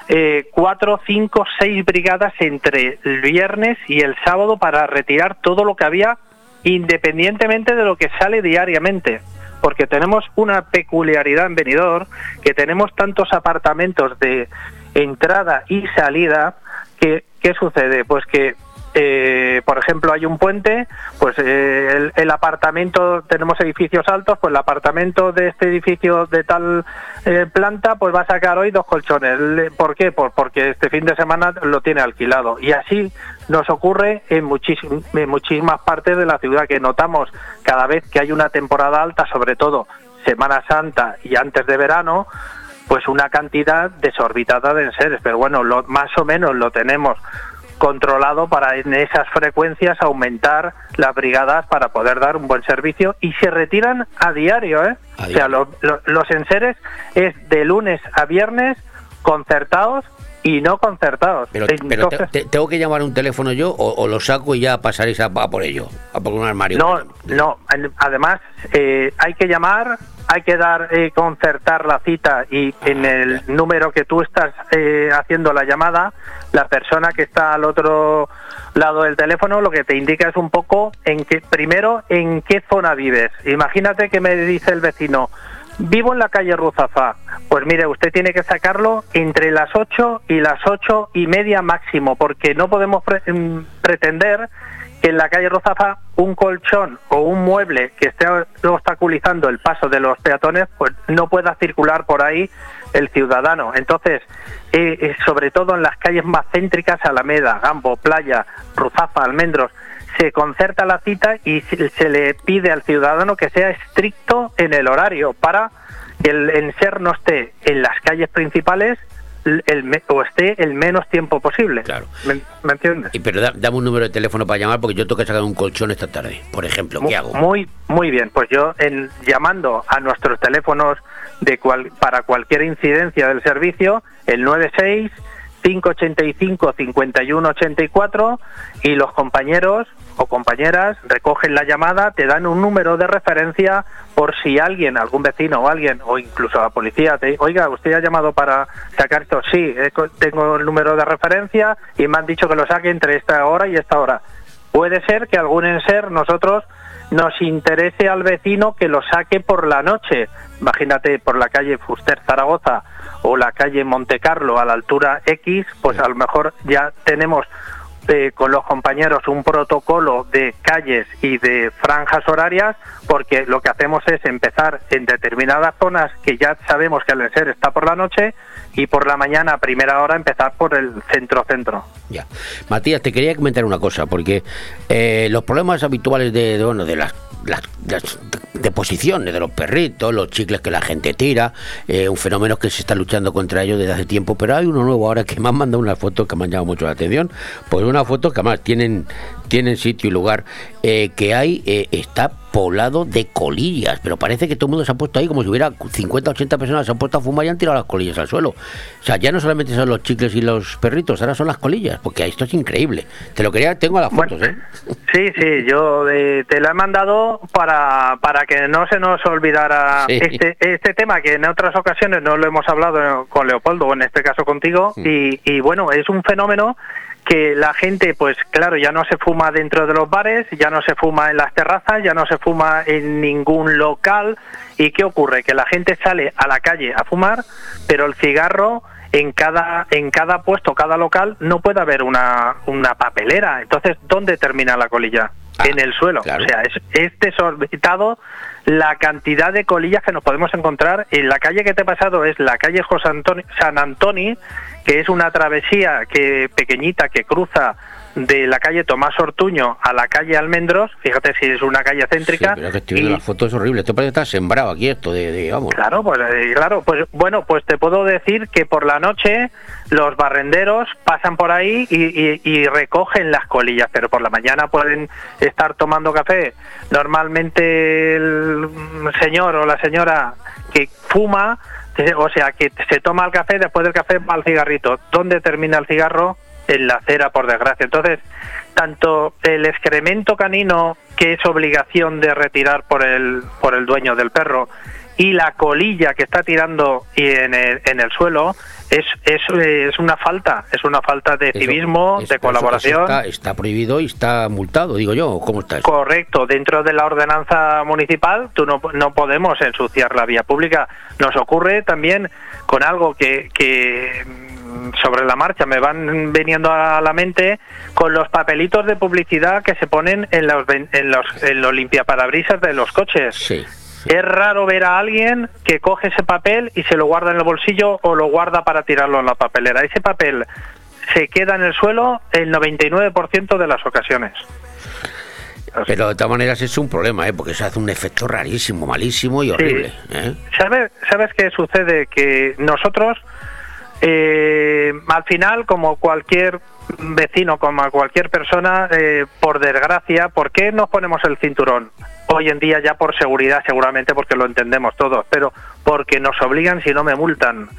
[SPEAKER 18] eh, cuatro, cinco, seis brigadas entre el viernes y el sábado para retirar todo lo que había independientemente de lo que sale diariamente porque tenemos una peculiaridad en Benidorm que tenemos tantos apartamentos de entrada y salida que ¿qué sucede? Pues que eh, por ejemplo hay un puente pues eh, el, apartamento tenemos edificios altos pues el apartamento de este edificio de tal eh, planta pues va a sacar hoy dos colchones ¿por qué? Por- porque este fin de semana lo tiene alquilado y así nos ocurre en, muchísim- en muchísimas partes de la ciudad que notamos cada vez que hay una temporada alta sobre todo Semana Santa y antes de verano, pues una cantidad desorbitada de enseres. Pero bueno, más o menos lo tenemos controlado para en esas frecuencias aumentar las brigadas para poder dar un buen servicio y se retiran a diario, ¿eh? O sea, lo- lo- los enseres es de lunes a viernes concertados y no concertados.
[SPEAKER 3] Pero, pero te-
[SPEAKER 18] Entonces,
[SPEAKER 3] te- ¿tengo que llamar un teléfono yo o, o lo saco y ya pasaréis a, a por ello? A por un armario.
[SPEAKER 18] No, no. Además, eh, hay que llamar, hay que dar, eh, concertar la cita y
[SPEAKER 3] Ah,
[SPEAKER 18] en el número que tú estás eh, haciendo la llamada, la persona que está al otro lado del teléfono lo que te indica es un poco en qué, primero, en qué zona vives. Imagínate que me dice el vecino, vivo en la calle Ruzafa. Pues mire, usted tiene que sacarlo entre las 8 y las ocho y media máximo, porque no podemos mm, pretender que en la calle Rozafa un colchón o un mueble que esté obstaculizando el paso de los peatones, pues no pueda circular por ahí el ciudadano. Entonces, eh, eh, sobre todo en las calles más céntricas, Alameda, Gambo, Playa, Ruzafa, Almendros, se concerta la cita y se le pide al ciudadano que sea estricto en el horario para que el enser no esté en las calles principales el- o esté el menos tiempo posible.
[SPEAKER 3] Claro.
[SPEAKER 18] ¿Me, me entiendes?
[SPEAKER 3] Y pero da- dame un número de teléfono para llamar porque yo tengo que sacar un colchón esta tarde, por ejemplo. ¿Qué hago?
[SPEAKER 18] Muy, muy bien. Pues yo, en, llamando a nuestros teléfonos de cual, para cualquier incidencia del servicio, el 96 585 5184 y los compañeros o compañeras recogen la llamada, te dan un número de referencia por si alguien, algún vecino o alguien, o incluso la policía, te oiga, usted ha llamado para sacar esto, sí, tengo el número de referencia y me han dicho que lo saque entre esta hora y esta hora. Puede ser que algún enser nosotros nos interese al vecino que lo saque por la noche. Imagínate por la calle Fuster Zaragoza o la calle Montecarlo a la altura X, pues a lo mejor ya tenemos eh, con los compañeros un protocolo de calles y de franjas horarias, porque lo que hacemos es empezar en determinadas zonas que ya sabemos que el enser está por la noche y por la mañana a primera hora empezar por el centro-centro.
[SPEAKER 3] Ya. Matías, te quería comentar una cosa, porque eh, los problemas habituales de, bueno, de las, las- las deposiciones de los perritos, los chicles que la gente tira, eh, un fenómeno que se está luchando contra ellos desde hace tiempo, pero hay uno nuevo ahora que me han mandado una foto que me han llamado mucho la atención, pues una foto que además tienen, tienen sitio y lugar, eh, que hay, eh, está poblado de colillas, pero parece que todo el mundo se ha puesto ahí como si hubiera 50, 80 personas se han puesto a fumar y han tirado las colillas al suelo. O sea, ya no solamente son los chicles y los perritos, ahora son las colillas, porque esto es increíble. Te lo quería, tengo las fotos, ¿eh?
[SPEAKER 18] Sí, sí, yo eh, te la he mandado para, para que no se nos olvidara
[SPEAKER 3] Sí.
[SPEAKER 18] este, este tema que en otras ocasiones no lo hemos hablado con Leopoldo, o en este caso contigo, y, y bueno, es un fenómeno que la gente, pues claro, ya no se fuma dentro de los bares, ya no se fuma en las terrazas, ya no se fuma en ningún local. ¿Y qué ocurre? Que la gente sale a la calle a fumar, pero el cigarro en cada en cada puesto, cada local, no puede haber una, una papelera. Entonces, ¿dónde termina la colilla? en el suelo. O sea, es, es desorbitado la cantidad de colillas que nos podemos encontrar. En la calle que te he pasado es la calle José Antoni- San Antoni, que es una travesía que pequeñita que cruza de la calle Tomás Ortuño a la calle Almendros. Fíjate si es una calle céntrica.
[SPEAKER 3] Pero es que estoy viendo las fotos, es horrible. Esto parece que está sembrado aquí, esto de, de vamos.
[SPEAKER 18] Claro, pues eh, claro, pues bueno, pues te puedo decir que por la noche los barrenderos pasan por ahí y, y- y recogen las colillas, pero por la mañana pueden estar tomando café. Normalmente el señor o la señora que fuma, o sea, que se toma el café, después del café va al cigarrito. ¿Dónde termina el cigarro? En la acera, por desgracia. Entonces, tanto el excremento canino, que es obligación de retirar por el, por el dueño del perro, y la colilla que está tirando en el, en el suelo, es, es, es una falta, es una falta de
[SPEAKER 3] Eso-
[SPEAKER 18] civismo,
[SPEAKER 3] eso-
[SPEAKER 18] de colaboración.
[SPEAKER 3] está, está prohibido y está multado, digo yo. ¿Cómo está eso?
[SPEAKER 18] Correcto, dentro de la ordenanza municipal tú no, no podemos ensuciar la vía pública. Nos ocurre también con algo que, que mm, sobre la marcha me van viniendo a la mente con los papelitos de publicidad que se ponen en los, en los, en los limpiaparabrisas de los coches. Es raro ver a alguien que coge ese papel y se lo guarda en el bolsillo o lo guarda para tirarlo en la papelera. Ese papel se queda en el suelo el 99% de las ocasiones.
[SPEAKER 3] Pero de todas maneras es un problema, ¿eh? porque se hace un efecto rarísimo, malísimo y horrible. ¿eh?
[SPEAKER 18] ¿Sabes, ¿Sabes qué sucede? Que nosotros, eh, al final, como cualquier vecino, como cualquier persona, eh, por desgracia, ¿por qué nos ponemos el cinturón? Hoy en día ya por seguridad, seguramente porque lo entendemos todos, pero porque nos obligan si no me multan.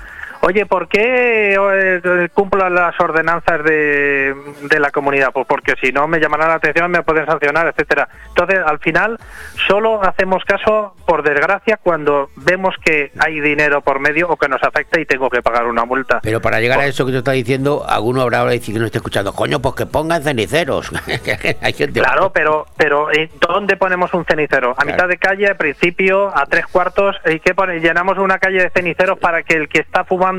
[SPEAKER 18] Oye, ¿por qué eh, cumplo las ordenanzas de, de, la comunidad? Pues porque si no me llamarán la atención, me pueden sancionar, etcétera. Entonces, al final, solo hacemos caso, por desgracia, cuando vemos que hay dinero por medio o que nos afecta y tengo que pagar una multa.
[SPEAKER 3] Pero para llegar a eso que tú estás diciendo, alguno habrá ahora decir que no está escuchando, coño, pues que pongan ceniceros.
[SPEAKER 18] hay gente claro, pero, pero ¿dónde ponemos un cenicero? A claro. mitad de calle, al principio, a tres cuartos, ¿y qué pone? Llenamos una calle de ceniceros para que el que está fumando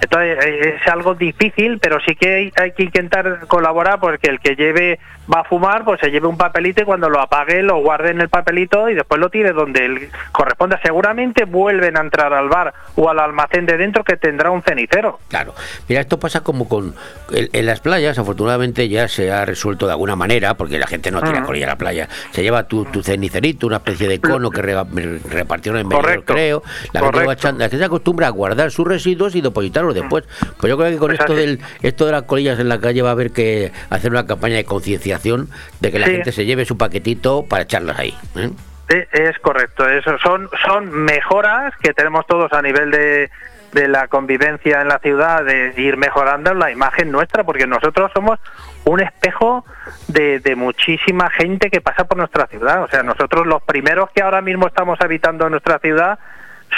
[SPEAKER 18] entonces es algo difícil, pero sí que hay, hay, que intentar colaborar porque el que lleve va a fumar, pues se lleve un papelito y cuando lo apague lo guarde en el papelito y después lo tire donde él corresponda. Seguramente vuelven a entrar al bar o al almacén de dentro que tendrá un cenicero.
[SPEAKER 3] Claro, mira, esto pasa como con en, en las playas, afortunadamente ya se ha resuelto de alguna manera, porque la gente no tira uh -huh. a la playa, se lleva tu, tu cenicerito, una especie de cono que re, repartieron en medio, creo, la gente, va, la gente se acostumbra a guardar sus residuos y depositarlos después. Pues yo creo que con esto del esto de las colillas en la calle va a haber que hacer una campaña de concienciación de que la sí. gente se lleve su paquetito para echarlas ahí. ¿eh?
[SPEAKER 18] Es correcto, eso son son mejoras que tenemos todos a nivel de, de la convivencia en la ciudad, de ir mejorando la imagen nuestra, porque nosotros somos un espejo de, de, muchísima gente que pasa por nuestra ciudad. O sea, nosotros los primeros que ahora mismo estamos habitando en nuestra ciudad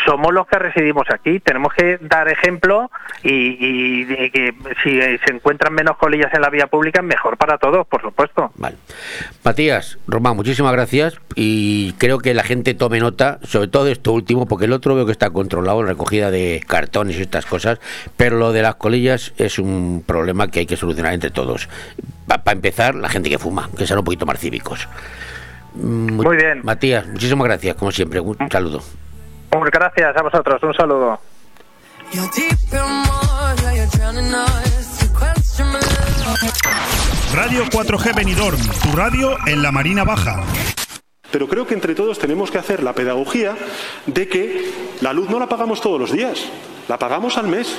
[SPEAKER 18] somos los que residimos aquí. Tenemos que dar ejemplo y, y, y, que si se encuentran menos colillas en la vía pública, mejor para todos, por supuesto.
[SPEAKER 3] Vale. Matías, Román, muchísimas gracias y creo que la gente tome nota, sobre todo de esto último, porque el otro veo que está controlado en recogida de cartones y estas cosas, pero lo de las colillas es un problema que hay que solucionar entre todos. Para pa empezar, la gente que fuma, que sean un poquito más cívicos.
[SPEAKER 18] Muy bien.
[SPEAKER 3] Matías, muchísimas gracias, como siempre. Un saludo.
[SPEAKER 18] Gracias a vosotros, un saludo.
[SPEAKER 4] Radio 4G Benidorm, tu radio en la Marina Baja.
[SPEAKER 19] Pero creo que entre todos tenemos que hacer la pedagogía de que la luz no la pagamos todos los días, la pagamos al mes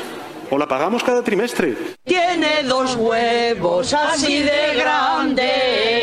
[SPEAKER 19] o la pagamos cada trimestre.
[SPEAKER 6] Tiene dos huevos así de grandes.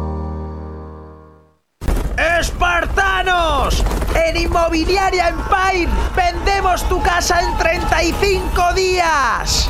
[SPEAKER 12] ¡Espartanos! En Inmobiliaria Empire vendemos tu casa en 35 días.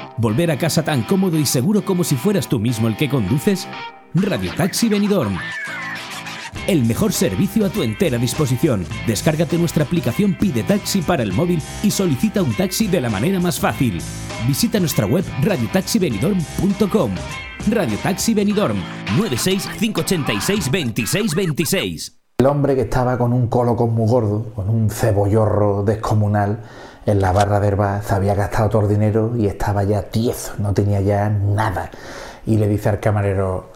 [SPEAKER 20] ¿Volver a casa tan cómodo y seguro como si fueras tú mismo el que conduces? Radio Taxi Benidorm. El mejor servicio a tu entera disposición. Descárgate nuestra aplicación Pide Taxi para el móvil y solicita un taxi de la manera más fácil. Visita nuestra web radiotaxibenidorm.com. Radio Taxi Benidorm 96 586 26 26.
[SPEAKER 21] El hombre que estaba con un coloco muy gordo, con un cebollorro descomunal, en la barra de herba se había gastado todo el dinero y estaba ya tieso, no tenía ya nada. Y le dice al camarero,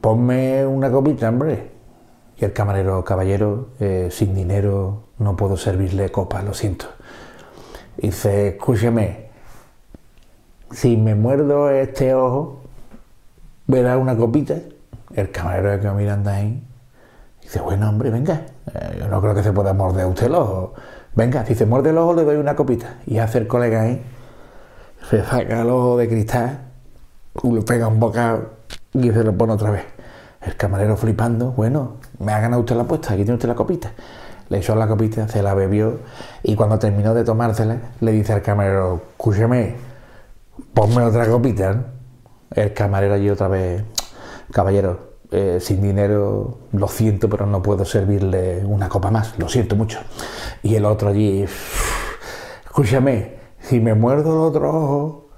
[SPEAKER 21] ponme una copita, hombre. Y el camarero, caballero, eh, sin dinero no puedo servirle copa, lo siento. Dice, escúchame, si me muerdo este ojo, ¿me da una copita? El camarero que mirando ahí dice, bueno, hombre, venga, eh, yo no creo que se pueda morder usted el ojo. Venga, si se muerde el ojo le doy una copita. Y hace el colega ahí, se saca el ojo de cristal, le pega un bocado y se lo pone otra vez. El camarero flipando, bueno, me ha ganado usted la apuesta, aquí tiene usted la copita. Le echó la copita, se la bebió y cuando terminó de tomársela, le dice al camarero, escúcheme, ponme otra copita. El camarero allí otra vez, caballero, eh, sin dinero, lo siento, pero no puedo servirle una copa más, lo siento mucho. Y el otro allí, escúchame, si me muerdo el otro ojo,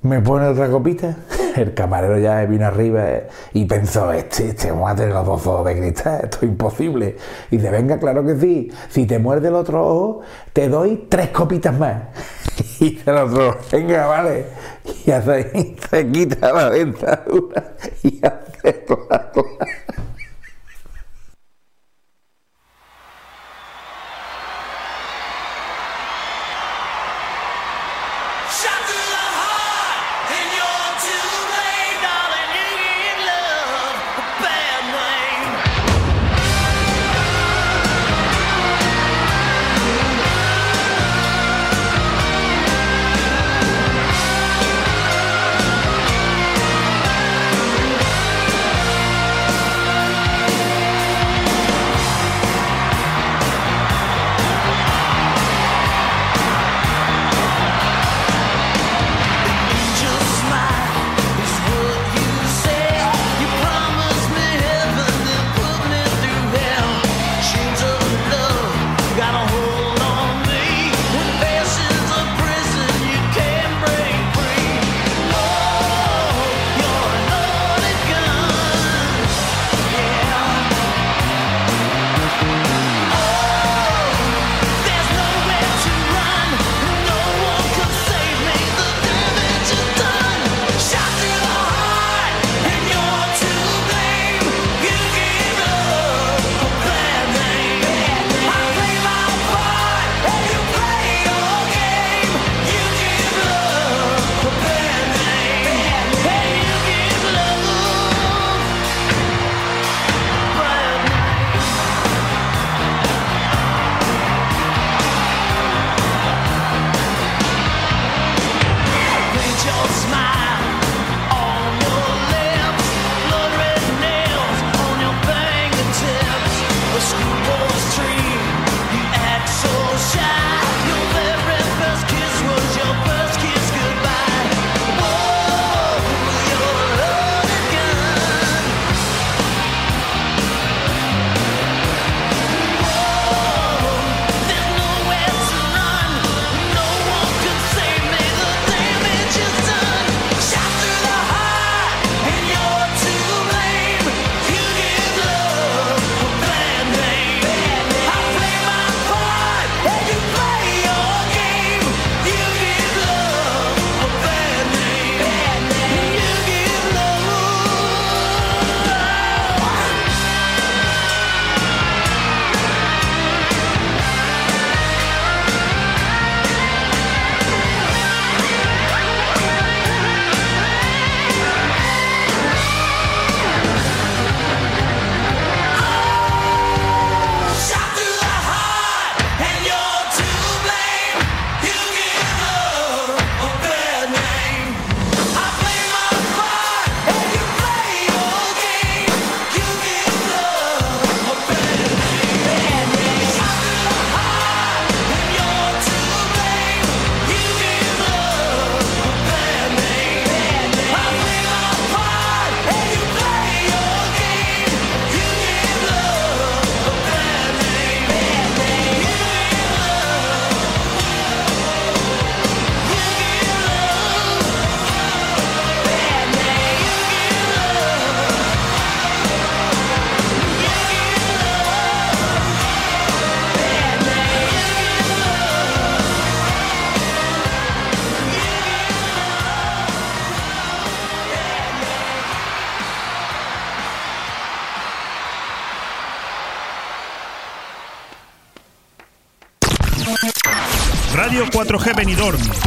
[SPEAKER 21] ¿me pone otra copita? El camarero ya vino arriba eh, y pensó, este, este, vamos a tener los dos ojos de cristal, esto es imposible. Y dice, venga, claro que sí, si te muerde el otro ojo, te doy tres copitas más. Y el otro, venga, vale. Y hace, se quita la dentadura y hace cla, cla.
[SPEAKER 4] Radio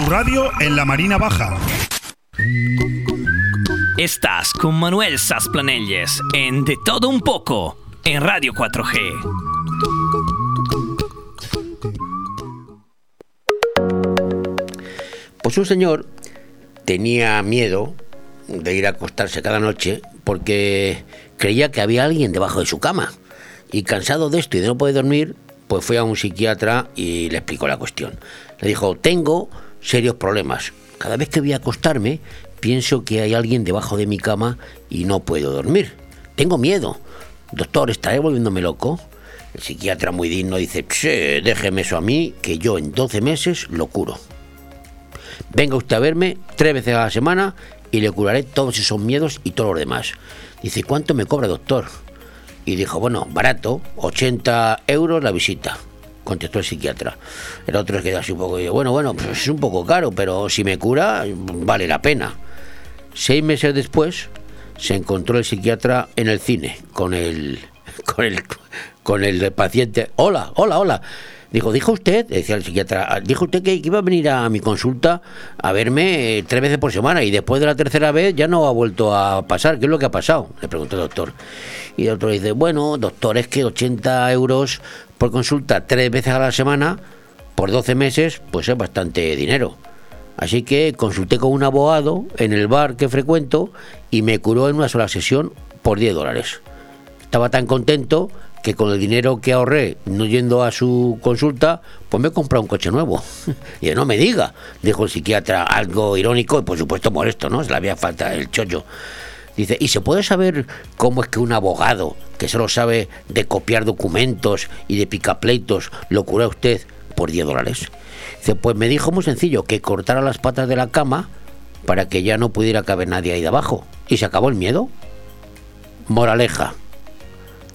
[SPEAKER 4] radio en la Marina Baja.
[SPEAKER 22] Estás con Manuel Sasplanelles en De Todo Un Poco en Radio 4G.
[SPEAKER 3] Pues un señor tenía miedo de ir a acostarse cada noche porque creía que había alguien debajo de su cama. Y cansado de esto y de no poder dormir, pues fue a un psiquiatra y le explicó la cuestión. Le dijo, tengo serios problemas. Cada vez que voy a acostarme, pienso que hay alguien debajo de mi cama y no puedo dormir. Tengo miedo. Doctor, ¿estaré volviéndome loco? El psiquiatra muy digno dice, "Che, déjeme eso a mí, que yo en 12 meses lo curo. Venga usted a verme tres veces a la semana y le curaré todos esos miedos y todo lo demás. Dice, ¿cuánto me cobra, doctor? Y dijo, bueno, barato, 80 euros la visita. Contestó el psiquiatra. El otro se quedó así un poco y dijo, bueno, bueno, pues es un poco caro, pero si me cura, vale la pena. Seis meses después, se encontró el psiquiatra en el cine con el, con el, con el paciente. Hola, hola, hola. Dijo, dijo usted, decía el psiquiatra, dijo usted que iba a venir a mi consulta a verme eh, tres veces por semana y después de la tercera vez ya no ha vuelto a pasar. ¿Qué es lo que ha pasado? Le preguntó el doctor. Y el doctor dice, bueno, doctor, es que 80 euros por consulta tres veces a la semana por 12 meses, pues es bastante dinero. Así que consulté con un abogado en el bar que frecuento y me curó en una sola sesión por 10 dólares. Estaba tan contento que con el dinero que ahorré no yendo a su consulta, pues me he comprado un coche nuevo. Y no me diga, dijo el psiquiatra, algo irónico y por supuesto molesto, ¿no? Se le había falta el chollo. Dice, ¿y se puede saber cómo es que un abogado que solo sabe de copiar documentos y de picapleitos lo cura usted por 10 dólares? Dice, pues me dijo muy sencillo, que cortara las patas de la cama para que ya no pudiera caber nadie ahí de abajo. Y se acabó el miedo. Moraleja.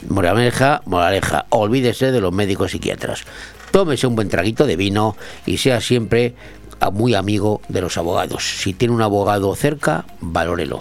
[SPEAKER 3] Moraleja, moraleja, olvídese de los médicos psiquiatras. Tómese un buen traguito de vino y sea siempre muy amigo de los abogados. Si tiene un abogado cerca, valórelo.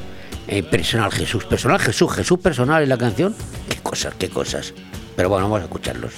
[SPEAKER 3] Eh, personal Jesús, personal Jesús, Jesús personal en la canción. Qué cosas, qué cosas. Pero bueno, vamos a escucharlos.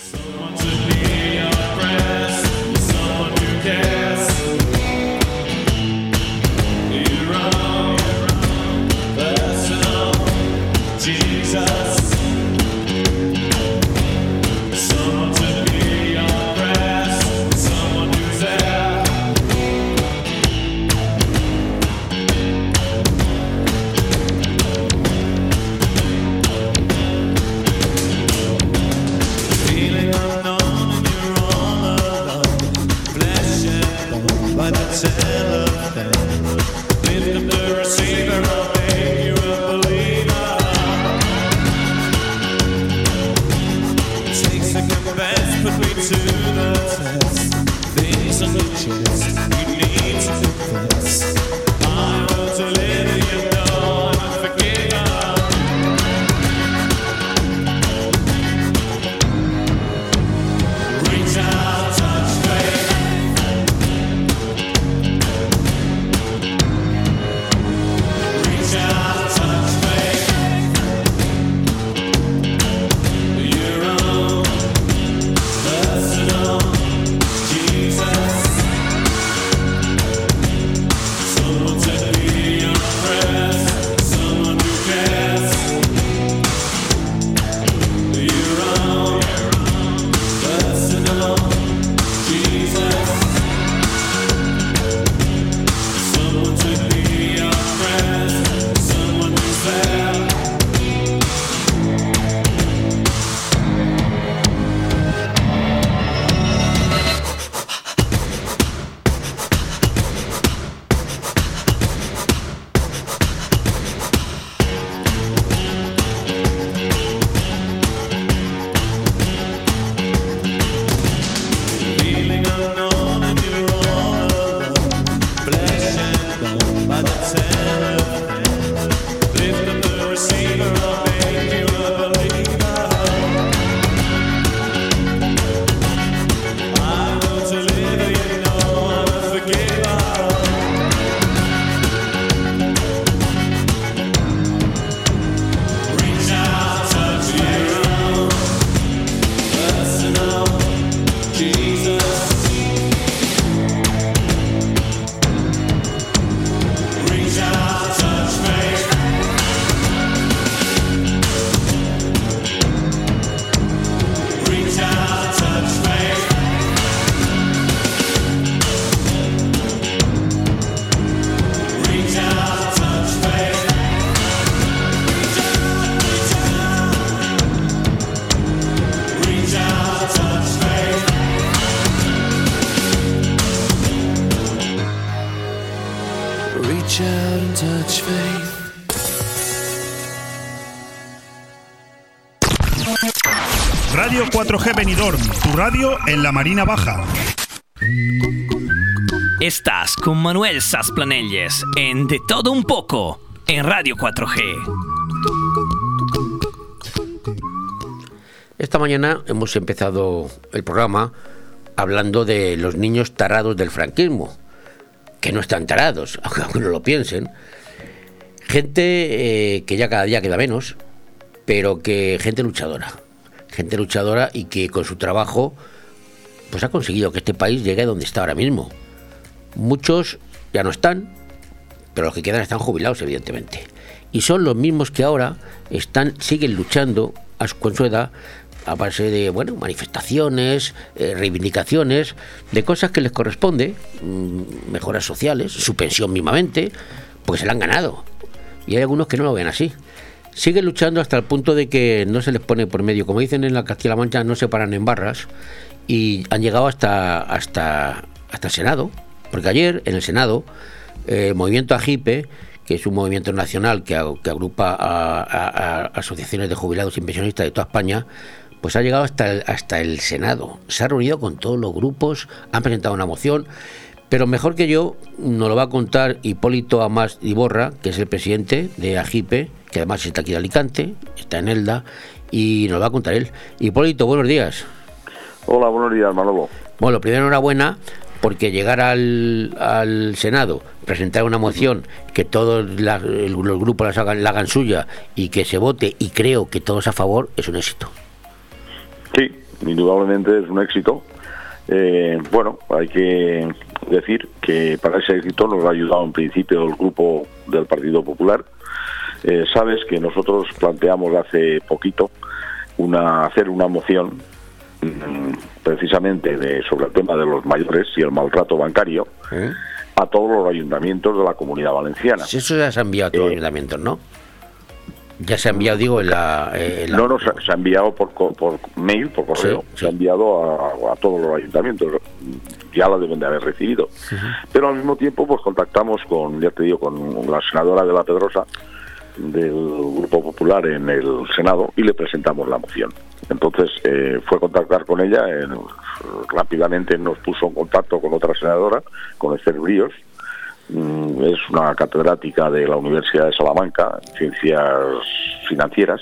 [SPEAKER 4] Radio en la Marina Baja.
[SPEAKER 22] Estás con Manuel Sasplanelles en De Todo Un Poco en Radio 4G.
[SPEAKER 3] Esta mañana hemos empezado el programa hablando de los niños tarados del franquismo, que no están tarados, aunque no lo piensen. Gente eh, que ya cada día queda menos, pero que gente luchadora, gente luchadora y que con su trabajo pues ha conseguido que este país llegue a donde está ahora mismo. Muchos ya no están, pero los que quedan están jubilados, evidentemente. Y son los mismos que ahora están, siguen luchando a su, con su edad a base de bueno, manifestaciones, eh, reivindicaciones, de cosas que les corresponde, mm, mejoras sociales, su pensión mismamente, porque se la han ganado. Y hay algunos que no lo ven así. Siguen luchando hasta el punto de que no se les pone por medio, como dicen en la Castilla-La Mancha, no se paran en barras y han llegado hasta hasta hasta el Senado, porque ayer en el Senado eh, el movimiento AGIPE que es un movimiento nacional que, ag- que agrupa a, asociaciones de jubilados y pensionistas de toda España, pues ha llegado hasta hasta el Senado. Se ha reunido con todos los grupos, han presentado una moción, pero mejor que yo nos lo va a contar Hipólito Amás Iborra, que es el presidente de AGIPE, que además está aquí de Alicante, está en Elda, y nos lo va a contar él. Hipólito, buenos días.
[SPEAKER 23] Hola, buenos días, Manolo.
[SPEAKER 3] Bueno, primero enhorabuena porque llegar al, al Senado, presentar una moción, que todos la- el- los grupos las hagan, la hagan suya y que se vote y creo que todos a favor es un éxito.
[SPEAKER 23] Sí, indudablemente es un éxito. Eh, bueno, hay que decir que para ese éxito nos ha ayudado en principio el grupo del Partido Popular. Eh, sabes que nosotros planteamos hace poquito una hacer una moción precisamente de, sobre el tema de los mayores y el maltrato bancario a todos los ayuntamientos de la comunidad valenciana.
[SPEAKER 3] Si eso ya se ha enviado a todos los ayuntamientos, ¿no? Ya se ha enviado, digo, en la... eh, en la-
[SPEAKER 23] No, no, se, se ha enviado por, por mail, por correo,
[SPEAKER 3] Sí,
[SPEAKER 23] se ha enviado a, a todos los ayuntamientos. Ya la deben de haber recibido. Pero al mismo tiempo, pues contactamos con, ya te digo, con la senadora de La Pedrosa del Grupo Popular en el Senado y le presentamos la moción. Entonces eh, fue contactar con ella, rápidamente nos puso en contacto con otra senadora, con Esther Bríos, Mm, es una catedrática de la Universidad de Salamanca, en ciencias financieras,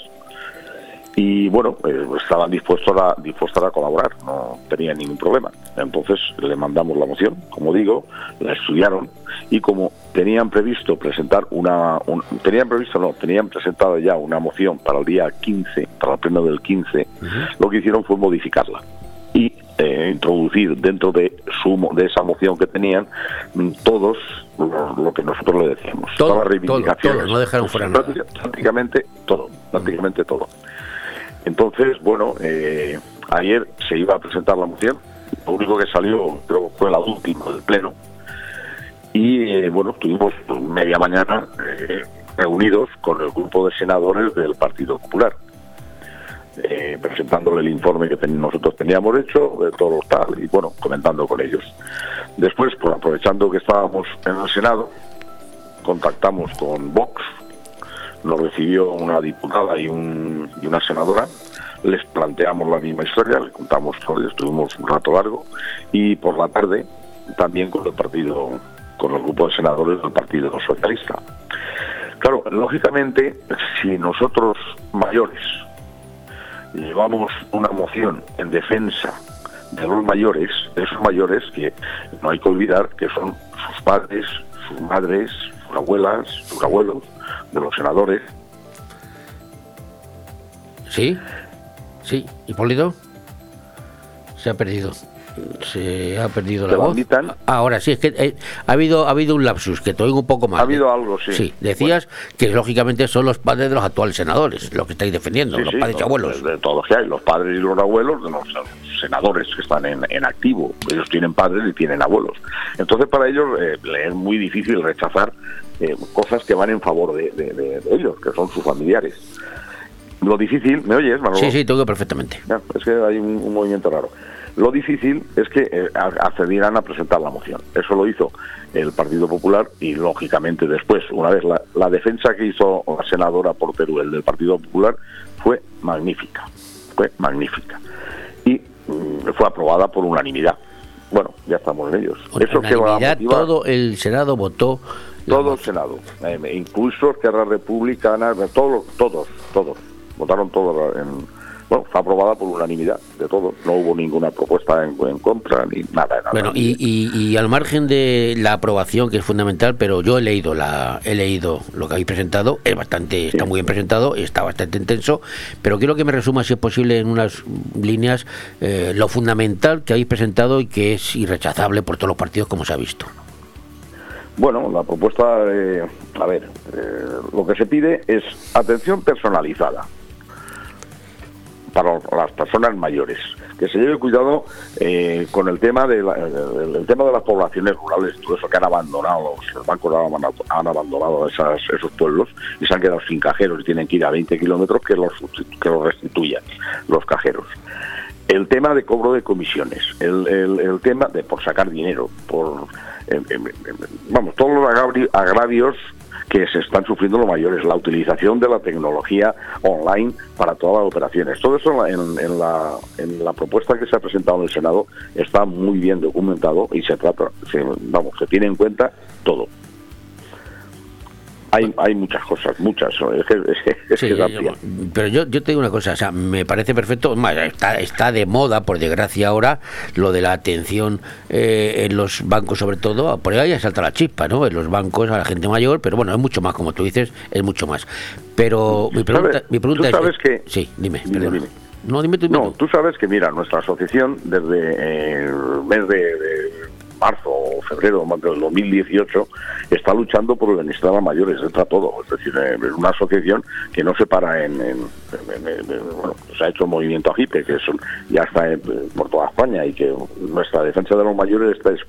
[SPEAKER 23] y bueno, eh, estaban dispuestos a, dispuestas a colaborar, no tenían ningún problema. Entonces le mandamos la moción, como digo, la estudiaron y como tenían previsto presentar una, un- tenían previsto no, tenían presentada ya una moción para el día 15, para el pleno del 15, lo que hicieron fue modificarla y eh, introducir dentro de su de esa moción que tenían mm, todos lo, lo que nosotros le decíamos,
[SPEAKER 3] Todo,
[SPEAKER 23] todas las reivindicaciones,
[SPEAKER 3] todo, todo, no dejaron fuera nada.
[SPEAKER 23] Prácticamente todo, prácticamente todo. Entonces, bueno, eh, ayer se iba a presentar la moción, lo único que salió creo que fue la última del pleno y eh, bueno, estuvimos media mañana eh, reunidos con el grupo de senadores del Partido Popular eh, presentándole el informe que nosotros teníamos hecho, de todo tal, y bueno, comentando con ellos. Después, pues aprovechando que estábamos en el Senado, contactamos con Vox, nos recibió una diputada y una senadora, les planteamos la misma historia, les contamos estuvimos un rato largo, y por la tarde también con el partido, con el grupo de senadores del Partido Socialista. Claro, lógicamente, si nosotros mayores llevamos una moción en defensa de los mayores, de esos mayores que no hay que olvidar que son sus padres, sus madres, sus abuelas, sus abuelos, de los senadores.
[SPEAKER 3] ¿Sí? Sí, Hipólito. Se ha perdido. Se ha perdido la
[SPEAKER 23] ¿Te
[SPEAKER 3] voz. Ahora sí, es que eh, ha habido ha habido un lapsus, que te oigo un poco más.
[SPEAKER 23] Ha habido algo, sí.
[SPEAKER 3] Sí, decías que lógicamente son los padres de los actuales senadores, los que estáis defendiendo,
[SPEAKER 23] Sí,
[SPEAKER 3] los
[SPEAKER 23] sí,
[SPEAKER 3] padres y abuelos.
[SPEAKER 23] De, de todos los que hay, los padres y los abuelos, de los senadores que están en, en activo. Ellos tienen padres y tienen abuelos. Entonces, para ellos eh, es muy difícil rechazar eh, cosas que van en favor de, de- de- de ellos, que son sus familiares. Lo difícil, ¿me oyes, Manolo?
[SPEAKER 3] Sí, sí, te oigo perfectamente.
[SPEAKER 23] Ya, es que hay un, un movimiento raro. Lo difícil es que eh, accedieran a presentar la moción. Eso lo hizo el Partido Popular y, lógicamente, después, una vez la, la defensa que hizo la senadora por Teruel del Partido Popular fue magnífica. fue magnífica. Y mm, fue aprobada por unanimidad. Bueno, ya estamos en ellos. Eso que va a
[SPEAKER 3] Unanimidad, todo el Senado votó.
[SPEAKER 23] todo el Senado, eh, incluso Esquerra Republicana, todos, todos, todos, votaron todos en... Bueno, fue aprobada por unanimidad de todos, no hubo ninguna propuesta en, en contra ni nada. nada.
[SPEAKER 3] Bueno, y, y- y al margen de la aprobación, que es fundamental, pero yo he leído la, he leído lo que habéis presentado, es bastante, está muy bien presentado, está bastante intenso, pero quiero que me resuma, si es posible, en unas líneas, eh, lo fundamental que habéis presentado y que es irrechazable por todos los partidos, como se ha visto.
[SPEAKER 23] Bueno, la propuesta, eh, a ver, eh, lo que se pide es atención personalizada para las personas mayores, que se lleve cuidado eh, con el tema de la- el, tema de las poblaciones rurales, todo eso que han abandonado, los, bancos han, abandonado- esas- esos pueblos y se han quedado sin cajeros y tienen que ir a 20 kilómetros que los, que los restituyan los cajeros. El tema de cobro de comisiones, el, el- el tema de por sacar dinero, por vamos, todos los agravios que se están sufriendo los mayores, la utilización de la tecnología online para todas las operaciones. Todo eso en, la, en la propuesta que se ha presentado en el Senado está muy bien documentado y se trata, se, vamos, se tiene en cuenta todo. Hay, hay muchas cosas, muchas. Es que, es que- es
[SPEAKER 3] Sí,
[SPEAKER 23] que es
[SPEAKER 3] yo-
[SPEAKER 23] amplia.
[SPEAKER 3] pero yo, yo te digo una cosa, o sea, me parece perfecto, más, está, está de moda, por desgracia ahora, lo de la atención eh, en los bancos sobre todo, por ahí ya salta la chispa, ¿no? En los bancos a la gente mayor, pero bueno, es mucho más, como tú dices, es mucho más. Pero mi pregunta,
[SPEAKER 23] ¿Sabes?
[SPEAKER 3] mi pregunta
[SPEAKER 23] Tú
[SPEAKER 3] es...
[SPEAKER 23] sabes que-
[SPEAKER 3] Sí, dime,
[SPEAKER 23] Dime.
[SPEAKER 3] No, dime tú.
[SPEAKER 23] No, tú sabes que, mira, nuestra asociación desde eh, el mes de, de marzo febrero del 2018 está luchando por el bienestar a mayores, entra todo. Es decir, eh, es una asociación que no se para en. en- en- en- en- bueno, se ha hecho el movimiento AGIPE, que es un- ya está por toda España y que nuestra defensa de los mayores está, es-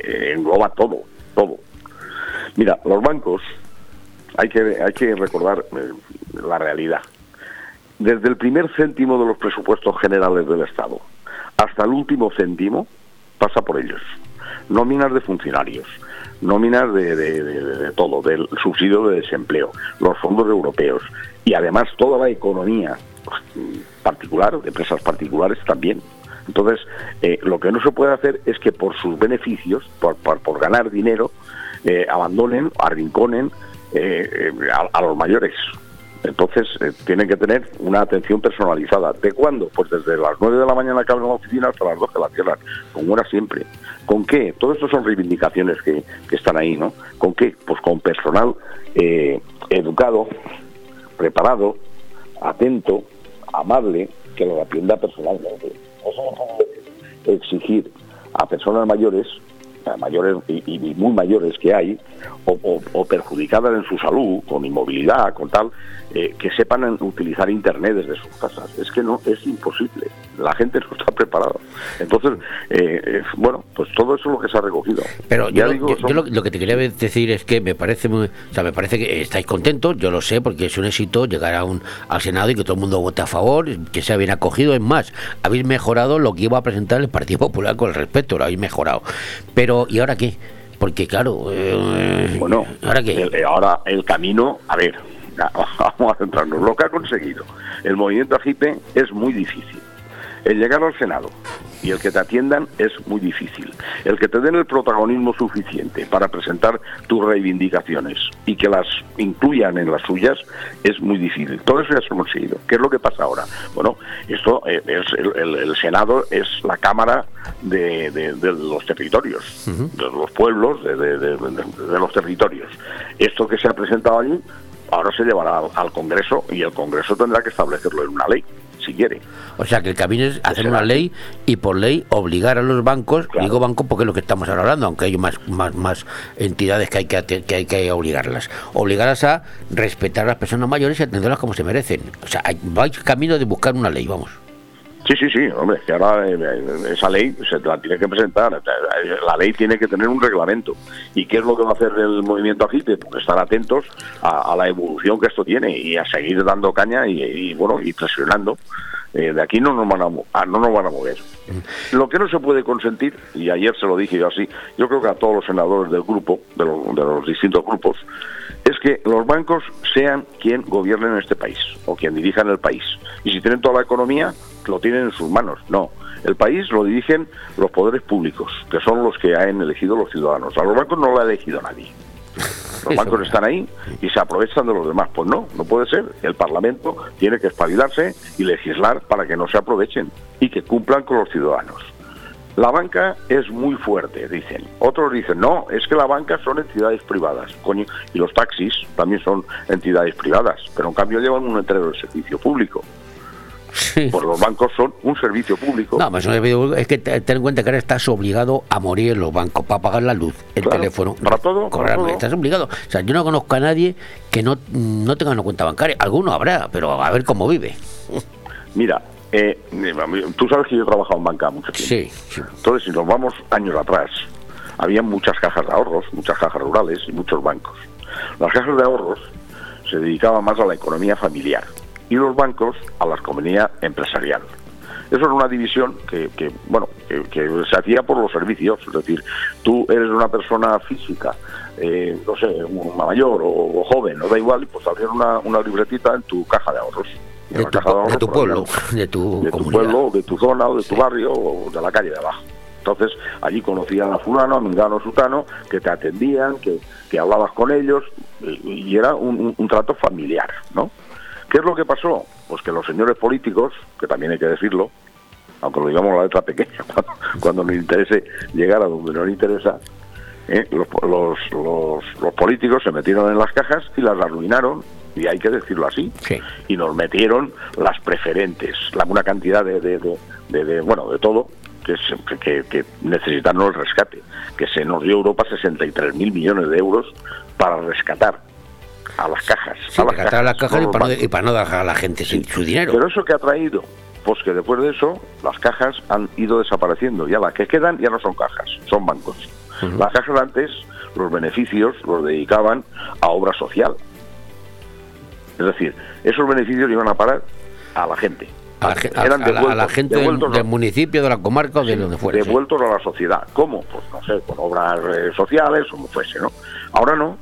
[SPEAKER 23] eh, engloba todo, todo. Mira, los bancos, hay que, hay que recordar eh, la realidad desde el primer céntimo de los presupuestos generales del Estado hasta el último céntimo pasa por ellos. Nóminas de funcionarios, nóminas de, de- de- todo, del subsidio de desempleo, los fondos europeos y además toda la economía particular, de empresas particulares también. Entonces, eh, lo que no se puede hacer es que por sus beneficios, por, por, ganar dinero, eh, abandonen, arrinconen eh, a los mayores. Entonces, eh, tienen que tener una atención personalizada. ¿De cuándo? Pues desde las 9 de la mañana que abren la oficina hasta las 12 que la cierran, como era siempre. ¿Con qué? Todo esto son reivindicaciones que, están ahí, ¿no? ¿Con qué? Pues con personal eh, educado, preparado, atento, amable, que lo atienda personalmente. Eso puede exigir a personas mayores, mayores y, y muy mayores que hay, o, o- o perjudicadas en su salud, con inmovilidad, con tal, eh, que sepan utilizar Internet desde sus casas. Es que no, es imposible. La gente no está preparada. Entonces, eh, bueno, pues todo eso es lo que se ha recogido.
[SPEAKER 3] Pero
[SPEAKER 23] Ya
[SPEAKER 3] yo,
[SPEAKER 23] digo,
[SPEAKER 3] yo- yo
[SPEAKER 23] son-
[SPEAKER 3] lo, lo que te quería decir es que me parece muy, o sea, me parece que estáis contentos, yo lo sé, porque es un éxito llegar a un, al Senado y que todo el mundo vote a favor, que sea bien acogido. Es más, habéis mejorado lo que iba a presentar el Partido Popular con el respecto, lo habéis mejorado. Pero, ¿y ahora qué? Porque claro, eh,
[SPEAKER 23] Bueno,
[SPEAKER 3] ¿ahora qué?
[SPEAKER 23] el, ahora el camino, a ver, vamos a centrarnos. Lo que ha conseguido el movimiento AGIPE es muy difícil. El llegar al Senado y el que te atiendan es muy difícil. El que te den el protagonismo suficiente para presentar tus reivindicaciones y que las incluyan en las suyas es muy difícil. Todo eso ya se ha conseguido. ¿Qué es lo que pasa ahora? Bueno, esto eh, es el, el- el Senado es la Cámara de, de- de los territorios, de los pueblos, de, los territorios. Esto que se ha presentado allí ahora se llevará al, al Congreso y el Congreso tendrá que establecerlo en una ley, si quiere.
[SPEAKER 3] O sea, que el camino es hacer una ley y por ley obligar a los bancos, digo bancos porque es lo que estamos ahora hablando, aunque hay más, más, más entidades que hay que, que hay que obligarlas, obligarlas a respetar a las personas mayores y atenderlas como se merecen. O sea, hay, vais camino de buscar una ley, vamos.
[SPEAKER 23] Sí, sí, sí, hombre, que ahora eh, eh, esa ley se la tiene que presentar. La ley tiene que tener un reglamento. ¿Y qué es lo que va a hacer el movimiento AGIPE? Pues estar atentos a, la evolución que esto tiene y a seguir dando caña y, bueno, y presionando. Eh, de aquí no nos, van a, mo- a- no nos van a mover. Lo que no se puede consentir, y ayer se lo dije yo así, yo creo que a todos los senadores del grupo, de los, de los distintos grupos, es que los bancos sean quien gobiernen este país o quien dirijan el país. Y si tienen toda la economía, lo tienen en sus manos. No, el país lo dirigen los poderes públicos, que son los que han elegido los ciudadanos. A los bancos no lo ha elegido nadie. Los bancos están ahí y se aprovechan de los demás. Pues no, no puede ser. El Parlamento tiene que espabilarse y legislar para que no se aprovechen y que cumplan con los ciudadanos. La banca es muy fuerte, dicen. Otros dicen, no, es que la banca son entidades privadas. Coño, y los taxis también son entidades privadas, pero en cambio llevan un letrero de servicio público. Pues los bancos son un servicio público.
[SPEAKER 3] No, menos, es que te- ten en cuenta que ahora estás obligado a morir en los bancos para pagar la luz, el
[SPEAKER 23] Claro,
[SPEAKER 3] teléfono.
[SPEAKER 23] para todo, para todo.
[SPEAKER 3] Estás obligado. O sea, yo no conozco a nadie que no, no tenga una cuenta bancaria. Alguno habrá, pero a ver cómo vive.
[SPEAKER 23] Mira, eh, tú sabes que yo he trabajado en banca mucho tiempo. Entonces, si nos vamos años atrás, había muchas cajas de ahorros, muchas cajas rurales y muchos bancos. Las cajas de ahorros se dedicaban más a la economía familiar y los bancos a la economía empresarial. Eso era una división que, que, bueno, que, que se hacía por los servicios, es decir, tú eres una persona física, eh, no sé, un mayor o, o joven, no da igual, y pues abrir una, una libretita en tu caja de ahorros.
[SPEAKER 3] De tu,
[SPEAKER 23] de
[SPEAKER 3] pueblo, de tu
[SPEAKER 23] de tu pueblo, de tu zona, o de tu barrio, o de la calle de abajo. Entonces, allí conocían a fulano, a mingano, sutano, que te atendían, que, que hablabas con ellos, y, era un, un- un trato familiar, ¿no? ¿Qué es lo que pasó? Pues que los señores políticos, que también hay que decirlo, aunque lo digamos la letra pequeña, cuando, cuando nos interese llegar a donde nos interesa, ¿eh? los, los, los, los políticos se metieron en las cajas y las arruinaron, y hay que decirlo así, y nos metieron las preferentes, la, una cantidad de, de, de- de- de, bueno, de todo, que, que, que necesitaron el rescate, que se nos dio Europa 63 mil millones de euros para rescatar a las cajas.
[SPEAKER 3] Sí,
[SPEAKER 23] a las
[SPEAKER 3] rescatar las cajas y
[SPEAKER 23] no
[SPEAKER 3] para, no, y para no dejar a la gente sin su dinero.
[SPEAKER 23] Pero eso que ha traído, pues que después de eso las cajas han ido desapareciendo. Ya las que quedan ya no son cajas, son bancos. Las cajas antes, los beneficios los dedicaban a obra social. Es decir, esos beneficios iban a parar a la gente.
[SPEAKER 3] A
[SPEAKER 23] Eran
[SPEAKER 3] a la- a la
[SPEAKER 23] devueltos-
[SPEAKER 3] gente del,
[SPEAKER 23] devueltos
[SPEAKER 3] del municipio, de la comarca o de donde fuera. sí.
[SPEAKER 23] devueltos a la sociedad. ¿Cómo? Pues no sé, con obras eh, sociales, como fuese, ¿no? Ahora no.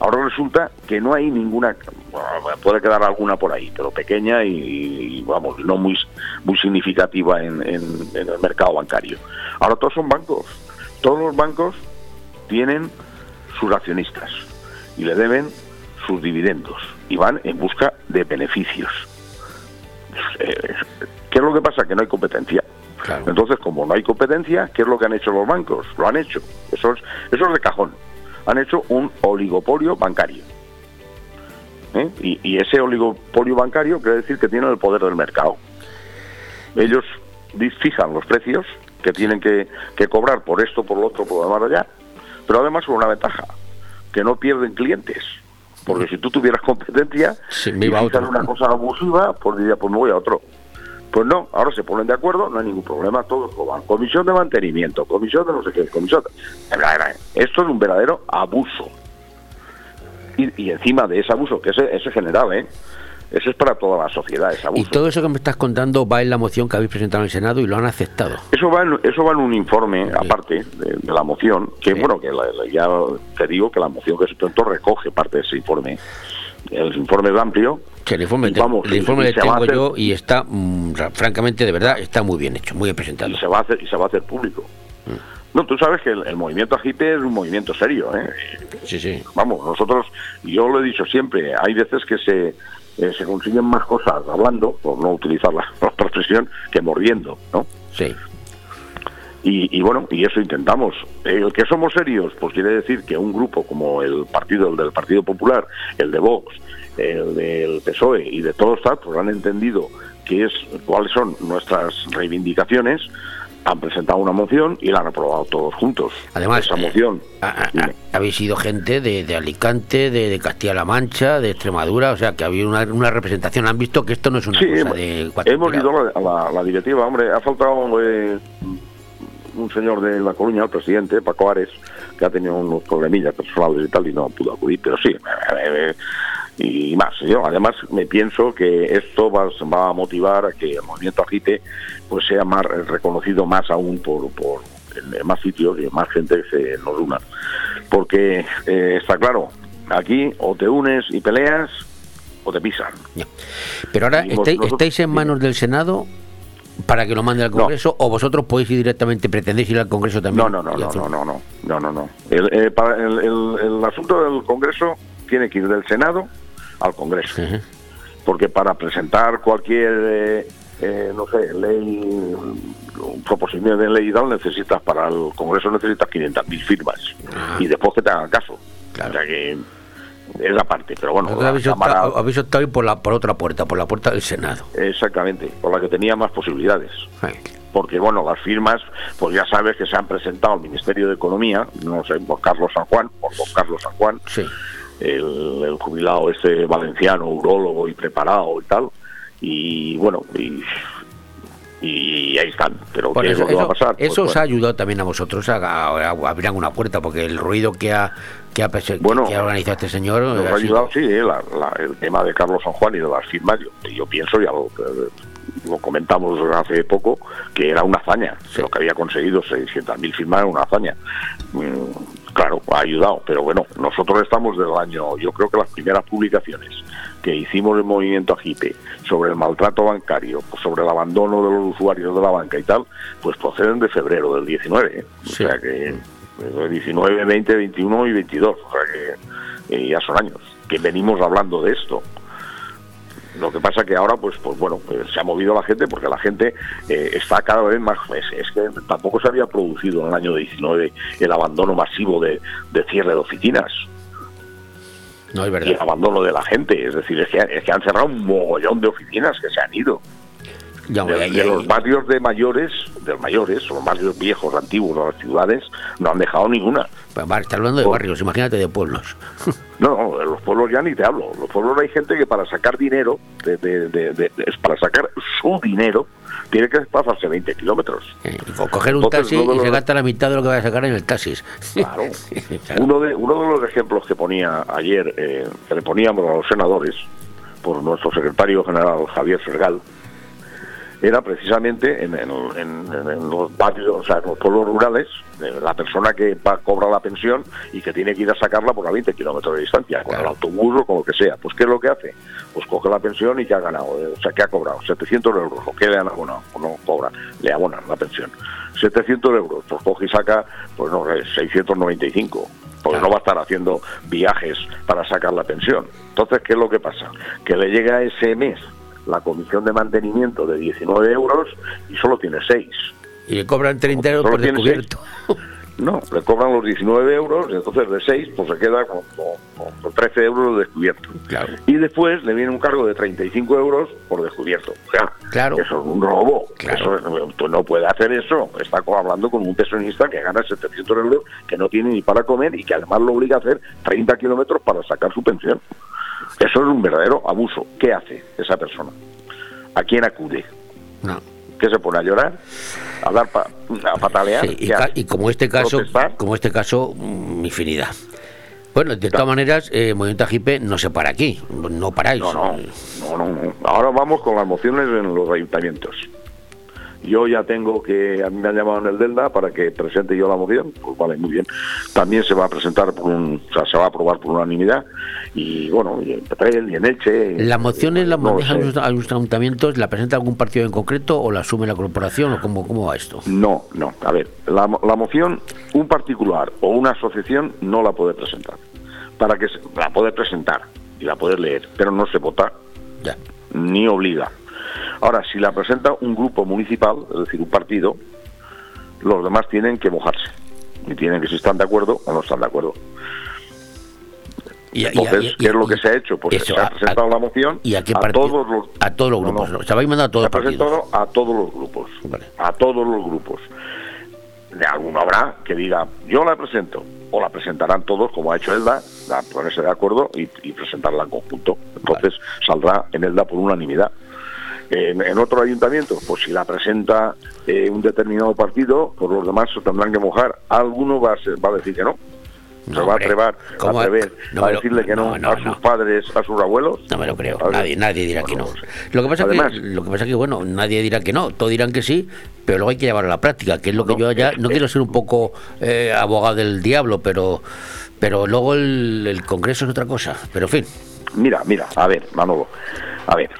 [SPEAKER 23] Ahora resulta que no hay ninguna, bueno, puede quedar alguna por ahí, pero pequeña y, y, vamos, no muy muy significativa en, en- en el mercado bancario. Ahora todos son bancos. Todos los bancos tienen sus accionistas y le deben sus dividendos y van en busca de beneficios. Eh, ¿Qué es lo que pasa? Que no hay competencia. Entonces, como no hay competencia, ¿qué es lo que han hecho los bancos? Lo han hecho. Eso es, eso es de cajón. Han hecho un oligopolio bancario. ¿Eh? Y, y ese oligopolio bancario quiere decir que tienen el poder del mercado. Ellos fijan los precios que tienen que, que cobrar por esto, por lo otro, por lo demás allá. Pero además con una ventaja, que no pierden clientes. Porque si tú tuvieras competencia
[SPEAKER 3] me
[SPEAKER 23] y
[SPEAKER 3] iba a
[SPEAKER 23] fijan
[SPEAKER 3] otro.
[SPEAKER 23] una cosa abusiva, pues diría, pues me voy a otro. Pues no, ahora se ponen de acuerdo, no hay ningún problema, todos cobran. Comisión de mantenimiento, comisión de no sé qué, comisión de... Esto es un verdadero abuso. Y, y encima de ese abuso, que ese es general, ¿eh? Ese es para toda la sociedad, ese
[SPEAKER 3] Y
[SPEAKER 23] abuso.
[SPEAKER 3] todo eso que me estás contando va en la moción que habéis presentado en el Senado y lo han aceptado.
[SPEAKER 23] Eso va en, eso va en un informe, aparte de, de la moción, que bueno, que la- la- ya te digo que la moción que se presentó recoge parte de ese informe. El informe es amplio.
[SPEAKER 3] Que el informe,
[SPEAKER 23] y
[SPEAKER 3] te-
[SPEAKER 23] vamos,
[SPEAKER 3] el
[SPEAKER 23] y-
[SPEAKER 3] informe
[SPEAKER 23] y
[SPEAKER 3] le tengo
[SPEAKER 23] hacer-
[SPEAKER 3] yo y está, mm, ra- francamente, de verdad, está muy bien hecho, muy bien presentado.
[SPEAKER 23] y se va a hacer y se va a hacer público. No, tú sabes que el, el movimiento Agipe es un movimiento serio, ¿eh?
[SPEAKER 3] Sí, sí.
[SPEAKER 23] Vamos, nosotros, yo lo he dicho siempre, hay veces que se, eh, se consiguen más cosas hablando, por no utilizar la, la expresión, que mordiendo, ¿no?
[SPEAKER 3] Sí.
[SPEAKER 23] Y, y bueno, y eso intentamos. El que somos serios, pues quiere decir que un grupo como el partido, el del Partido Popular, el de Vox, el del PSOE y de todos estos, pues han entendido que es cuáles son nuestras reivindicaciones, han presentado una moción y la han aprobado todos juntos.
[SPEAKER 3] Además,
[SPEAKER 23] esa
[SPEAKER 3] eh,
[SPEAKER 23] moción.
[SPEAKER 3] Habéis sido gente de, de Alicante, de, de Castilla-La Mancha, de Extremadura, o sea, que había una, una representación. Han visto que esto no es una
[SPEAKER 23] Sí,
[SPEAKER 3] cosa
[SPEAKER 23] hemos,
[SPEAKER 3] de cuatro
[SPEAKER 23] hemos ido a la, a la directiva, hombre, ha faltado eh, un señor de La Coruña, el presidente, Paco Ares, que ha tenido unos problemillas personales y tal y no pudo acudir, pero sí, eh, y más. Yo además me pienso que esto va, va a motivar a que el movimiento Agite pues sea más reconocido más aún por, por en, más sitios y más gente se nos una. Porque eh, está claro aquí o te unes y peleas o te pisan.
[SPEAKER 3] Pero ahora, ¿estáis,
[SPEAKER 23] nosotros-
[SPEAKER 3] estáis en manos del Senado para que lo mande al Congreso o vosotros podéis ir directamente, pretendéis ir al Congreso también?
[SPEAKER 23] No, no, no, no, no, no, no, no, no, no. El, eh, para el, el- el asunto del Congreso tiene que ir del Senado al Congreso. Porque para presentar cualquier, eh, eh, no sé, ley, proposición de ley y tal, necesitas para el Congreso necesitas 500.000 firmas. Y después que te hagan caso. O sea que es la parte. Pero bueno,
[SPEAKER 3] habéis,
[SPEAKER 23] Cámara-
[SPEAKER 3] optado, habéis optado ir por, la, por otra puerta, por la puerta del Senado.
[SPEAKER 23] Exactamente, por la que tenía más posibilidades. Porque, bueno, las firmas, pues ya sabes que se han presentado al Ministerio de Economía, no sé, por Carlos San Juan, por don Carlos San Juan, el, el jubilado este valenciano, urólogo y preparado y tal, y bueno, y, y ahí están. Pero
[SPEAKER 3] Bueno,
[SPEAKER 23] ¿qué es
[SPEAKER 3] eso
[SPEAKER 23] lo que va a
[SPEAKER 3] eso-
[SPEAKER 23] pasar? Pues,
[SPEAKER 3] eso os ha ayudado también a vosotros a, a- a abrir alguna puerta, porque el ruido que ha, que ha,
[SPEAKER 23] Bueno,
[SPEAKER 3] que ha organizado este señor
[SPEAKER 23] Nos
[SPEAKER 3] ha sido-
[SPEAKER 23] ayudado, sí, eh, la- la- el tema de Carlos San Juan y de las firmas. Yo, yo pienso, ya lo, lo comentamos hace poco, que era una hazaña. Lo que había conseguido, 600.000 firmas, era una hazaña. Claro, ha ayudado, pero bueno, nosotros estamos del año, yo creo que las primeras publicaciones que hicimos el movimiento AGIPE sobre el maltrato bancario, sobre el abandono de los usuarios de la banca y tal, pues proceden de febrero del 19. ¿eh? O sea que eh, 19, 20, 21 y 22. O sea que eh, ya son años que venimos hablando de esto. Lo que pasa que ahora, pues, pues bueno, eh, se ha movido la gente porque la gente eh, está cada vez más. Es, es que tampoco se había producido en el año 19 el abandono masivo de, de cierre de oficinas
[SPEAKER 3] No, es
[SPEAKER 23] y
[SPEAKER 3] verdad.
[SPEAKER 23] el abandono de la gente. Es decir, es que, es que han cerrado un mogollón de oficinas que se han ido.
[SPEAKER 3] Ya,
[SPEAKER 23] de, los barrios de mayores, de los mayores, los barrios viejos, antiguos de las ciudades, no han dejado ninguna.
[SPEAKER 3] Está hablando de barrios, imagínate de pueblos.
[SPEAKER 23] No, no, los pueblos ya ni te hablo. Los pueblos hay gente que para sacar dinero, de, de- de- es para sacar su dinero, tiene que desplazarse 20 kilómetros.
[SPEAKER 3] O coger un
[SPEAKER 23] Entonces,
[SPEAKER 3] taxi y se
[SPEAKER 23] los-
[SPEAKER 3] gasta la mitad de lo que va a sacar en el taxi.
[SPEAKER 23] Claro. Uno de, uno de los ejemplos que ponía ayer, eh, que le poníamos a los senadores, por nuestro secretario general Javier Sergal, era precisamente en, en- en- en los barrios, o sea, en los pueblos rurales, la persona que va cobra la pensión y que tiene que ir a sacarla por a 20 kilómetros de distancia, con el autobús o con lo que sea. Pues, ¿qué es lo que hace? Pues coge la pensión y que ha ganado, eh, o sea, que ha cobrado 700 euros, o que le han abonado, o no cobra, le abonan la pensión. 700 euros, pues coge y saca, pues no sé, 695 porque no va a estar haciendo viajes para sacar la pensión. Entonces, ¿qué es lo que pasa? Que le llega ese mes la comisión de mantenimiento de 19 euros y solo tiene 6.
[SPEAKER 3] Y le cobran 30 euros por descubierto.
[SPEAKER 23] No, le cobran los 19 euros y entonces de 6 pues se queda con, con- con 13 euros de descubierto. Y después le viene un cargo de 35 euros por descubierto. O sea,
[SPEAKER 3] Claro.
[SPEAKER 23] eso es un robo. Eso es- tú no puede hacer eso. Está hablando con un pensionista que gana 700 euros, que no tiene ni para comer y que además lo obliga a hacer 30 kilómetros para sacar su pensión. Eso es un verdadero abuso. ¿Qué hace esa persona? ¿A quién acude?
[SPEAKER 3] No.
[SPEAKER 23] ¿Qué se pone a llorar? ¿A dar pa- a patalear?
[SPEAKER 3] Sí, y, como este caso,
[SPEAKER 23] ¿Protestar?
[SPEAKER 3] como este caso, mm, infinidad. Bueno, de todas maneras, eh, Movimiento Ajipe no se para aquí, no paráis.
[SPEAKER 23] No, no, no, no. Ahora vamos con las mociones en los ayuntamientos. Yo ya tengo que, a mí me han llamado en el Delta para que presente yo la moción, pues vale, muy bien. También se va a presentar por un, o sea, se va a aprobar por unanimidad y bueno, y en Petrel y en Elche.
[SPEAKER 3] ¿Las mociones las
[SPEAKER 23] no
[SPEAKER 3] manejan los, ayuntamientos? ¿La presenta algún partido en concreto o la asume la corporación o cómo, cómo va esto?
[SPEAKER 23] No, no. A ver, la, la moción, un particular o una asociación no la puede presentar. Para que se- la puede presentar y la puede leer, pero no se vota ni obliga. Ahora, si la presenta un grupo municipal, es decir, un partido, los demás tienen que mojarse y tienen que si están de acuerdo o no están de acuerdo.
[SPEAKER 3] Y,
[SPEAKER 23] Entonces,
[SPEAKER 3] y-
[SPEAKER 23] ¿qué es lo que se ha hecho? Pues
[SPEAKER 3] eso,
[SPEAKER 23] se ha presentado la moción
[SPEAKER 3] ¿Y a qué
[SPEAKER 23] a todos los
[SPEAKER 3] A todos los grupos.
[SPEAKER 23] no.
[SPEAKER 3] ¿no? Se habéis mandado a todos
[SPEAKER 23] Se
[SPEAKER 3] los
[SPEAKER 23] ha
[SPEAKER 3] partidos.
[SPEAKER 23] presentado a todos los grupos. A todos los grupos. De alguno habrá que diga, yo la presento. O la presentarán todos, como ha hecho Elda, a ponerse de acuerdo y, y presentarla en conjunto. Entonces saldrá en Elda por unanimidad. En, en otro ayuntamiento, pues si la presenta eh, un determinado partido, pues los demás se tendrán que mojar. Alguno va a, ser- va a decir que no. se va a atrever, a, atrever
[SPEAKER 3] No
[SPEAKER 23] a
[SPEAKER 3] lo-
[SPEAKER 23] decirle que no,
[SPEAKER 3] no, no,
[SPEAKER 23] a sus padres, a sus abuelos.
[SPEAKER 3] No me lo creo. Nadie, nadie dirá que no. Lo que pasa
[SPEAKER 23] Además-
[SPEAKER 3] que lo que pasa que bueno, nadie dirá que no, todos dirán que sí, pero luego hay que llevarlo a la práctica, que es lo que yo ya no quiero ser un poco eh, abogado del diablo, pero pero luego el, el Congreso es otra cosa. Pero en fin.
[SPEAKER 23] Mira, mira, a ver, Manolo, a ver.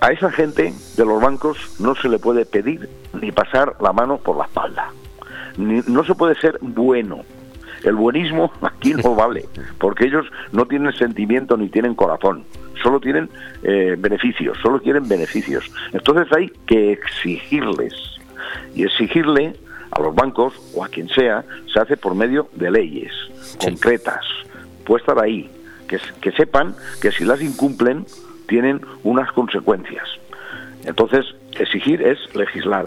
[SPEAKER 23] A esa gente de los bancos no se le puede pedir ni pasar la mano por la espalda. Ni- no se puede ser bueno. El buenismo aquí no vale, porque ellos no tienen sentimiento ni tienen corazón, solo tienen eh, beneficios, solo quieren beneficios. Entonces hay que exigirles y exigirle a los bancos o a quien sea se hace por medio de leyes concretas, puestas ahí, que, que sepan que si las incumplen tienen unas consecuencias. Entonces, exigir es legislar.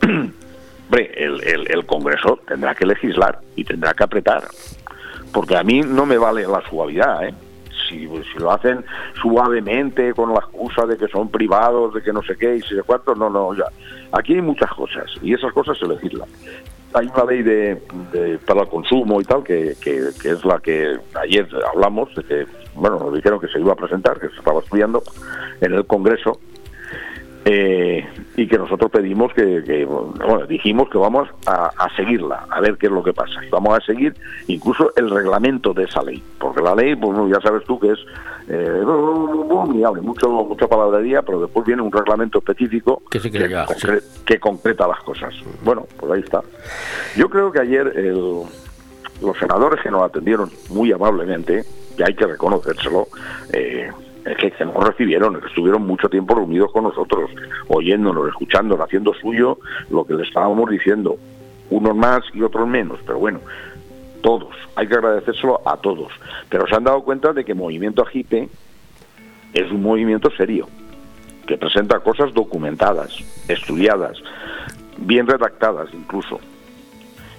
[SPEAKER 23] Hombre, el, el- el Congreso tendrá que legislar y tendrá que apretar, porque a mí no me vale la suavidad, ¿eh? Si, si lo hacen suavemente con la excusa de que son privados, de que no sé qué y si sé cuánto, no, no, ya. Aquí hay muchas cosas y esas cosas se legislan. Hay una ley de, de- para el consumo y tal, que, que, que es la que ayer hablamos, de que, bueno, nos dijeron que se iba a presentar, que se estaba estudiando en el Congreso, eh, y que nosotros pedimos que, que, bueno, dijimos que vamos a, a seguirla, a ver qué es lo que pasa. Y vamos a seguir incluso el reglamento de esa ley, porque la ley, pues ya sabes tú que es eh, mucho, mucha palabrería, pero después viene un reglamento específico
[SPEAKER 3] Que sí que sí.
[SPEAKER 23] concre- que concreta las cosas. Bueno, pues ahí está. Yo creo que ayer el- los senadores que nos atendieron muy amablemente, y hay que reconocérselo, eh, que, que nos recibieron, que estuvieron mucho tiempo reunidos con nosotros, oyéndonos, escuchándonos, haciendo suyo lo que le estábamos diciendo, unos más y otros menos, pero bueno, todos, hay que agradecérselo a todos. Pero se han dado cuenta de que Movimiento Agipe es un movimiento serio, que presenta cosas documentadas, estudiadas, bien redactadas incluso,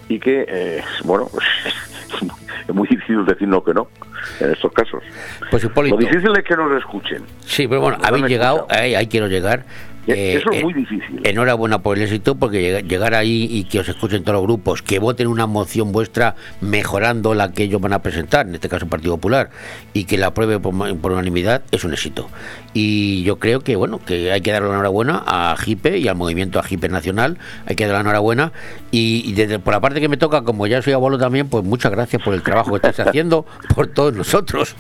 [SPEAKER 23] y que, eh, bueno, es muy difícil decirnos que no en estos casos.
[SPEAKER 3] Pues Hipólito.
[SPEAKER 23] Lo difícil es que nos escuchen.
[SPEAKER 3] Sí, pero bueno, habéis llegado, ahí, ahí quiero llegar. Eh,
[SPEAKER 23] Eso es
[SPEAKER 3] eh,
[SPEAKER 23] muy difícil.
[SPEAKER 3] Enhorabuena por el éxito, porque llega- llegar ahí y que os escuchen todos los grupos, que voten una moción vuestra mejorando la que ellos van a presentar, en este caso el Partido Popular, y que la apruebe por, unanimidad, es un éxito. Y yo creo que, bueno, que hay que dar la enhorabuena a Agipe y al movimiento Agipe Nacional, hay que dar la enhorabuena. Y, y desde, por la parte que me toca, como ya soy abuelo también, pues muchas gracias por el trabajo que estáis haciendo por todos nosotros,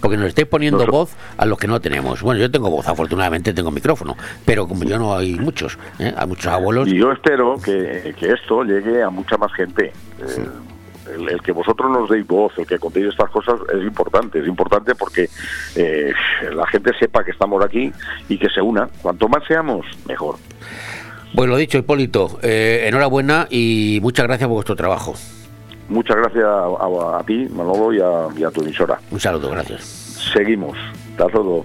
[SPEAKER 3] porque nos estáis poniendo voz a los que no tenemos. Bueno, yo tengo voz, afortunadamente tengo micrófono, pero como yo no hay muchos, ¿eh? hay muchos abuelos.
[SPEAKER 23] Y yo espero que, que esto llegue a mucha más gente. Eh, el, el que vosotros nos deis voz, el que contéis estas cosas es importante, es importante porque eh, la gente sepa que estamos aquí y que se una. Cuanto más seamos, mejor.
[SPEAKER 3] Pues lo dicho, Hipólito, eh, enhorabuena y muchas gracias por vuestro trabajo.
[SPEAKER 23] Muchas gracias a, a- a ti, Manolo, y a, y a tu emisora.
[SPEAKER 3] Un saludo, gracias.
[SPEAKER 23] Seguimos. Hasta luego.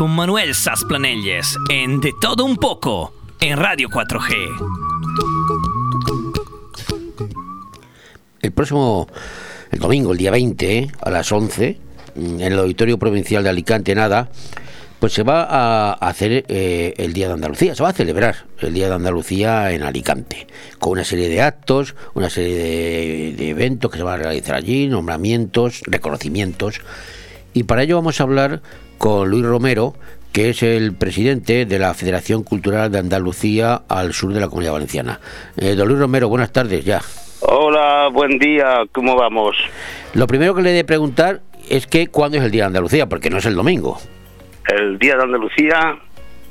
[SPEAKER 22] con Manuel Sasplanelles en De Todo Un Poco en Radio 4G.
[SPEAKER 3] El próximo, el domingo, el día 20, a las 11, mm, en el Auditorio Provincial de Alicante, nada, pues se va a hacer eh, el Día de Andalucía, se va a celebrar el Día de Andalucía en Alicante, con una serie de actos, una serie de, de eventos que se van a realizar allí, nombramientos, reconocimientos, y para ello vamos a hablar con Luis Romero, que es el presidente de la Federación Cultural de Andalucía al sur de la Comunidad Valenciana. Eh, don Luis Romero, buenas tardes ya.
[SPEAKER 24] Hola, buen día, ¿cómo vamos?
[SPEAKER 3] Lo primero que le he de preguntar es que cuándo es el Día de Andalucía, porque no es el domingo.
[SPEAKER 24] El Día de Andalucía,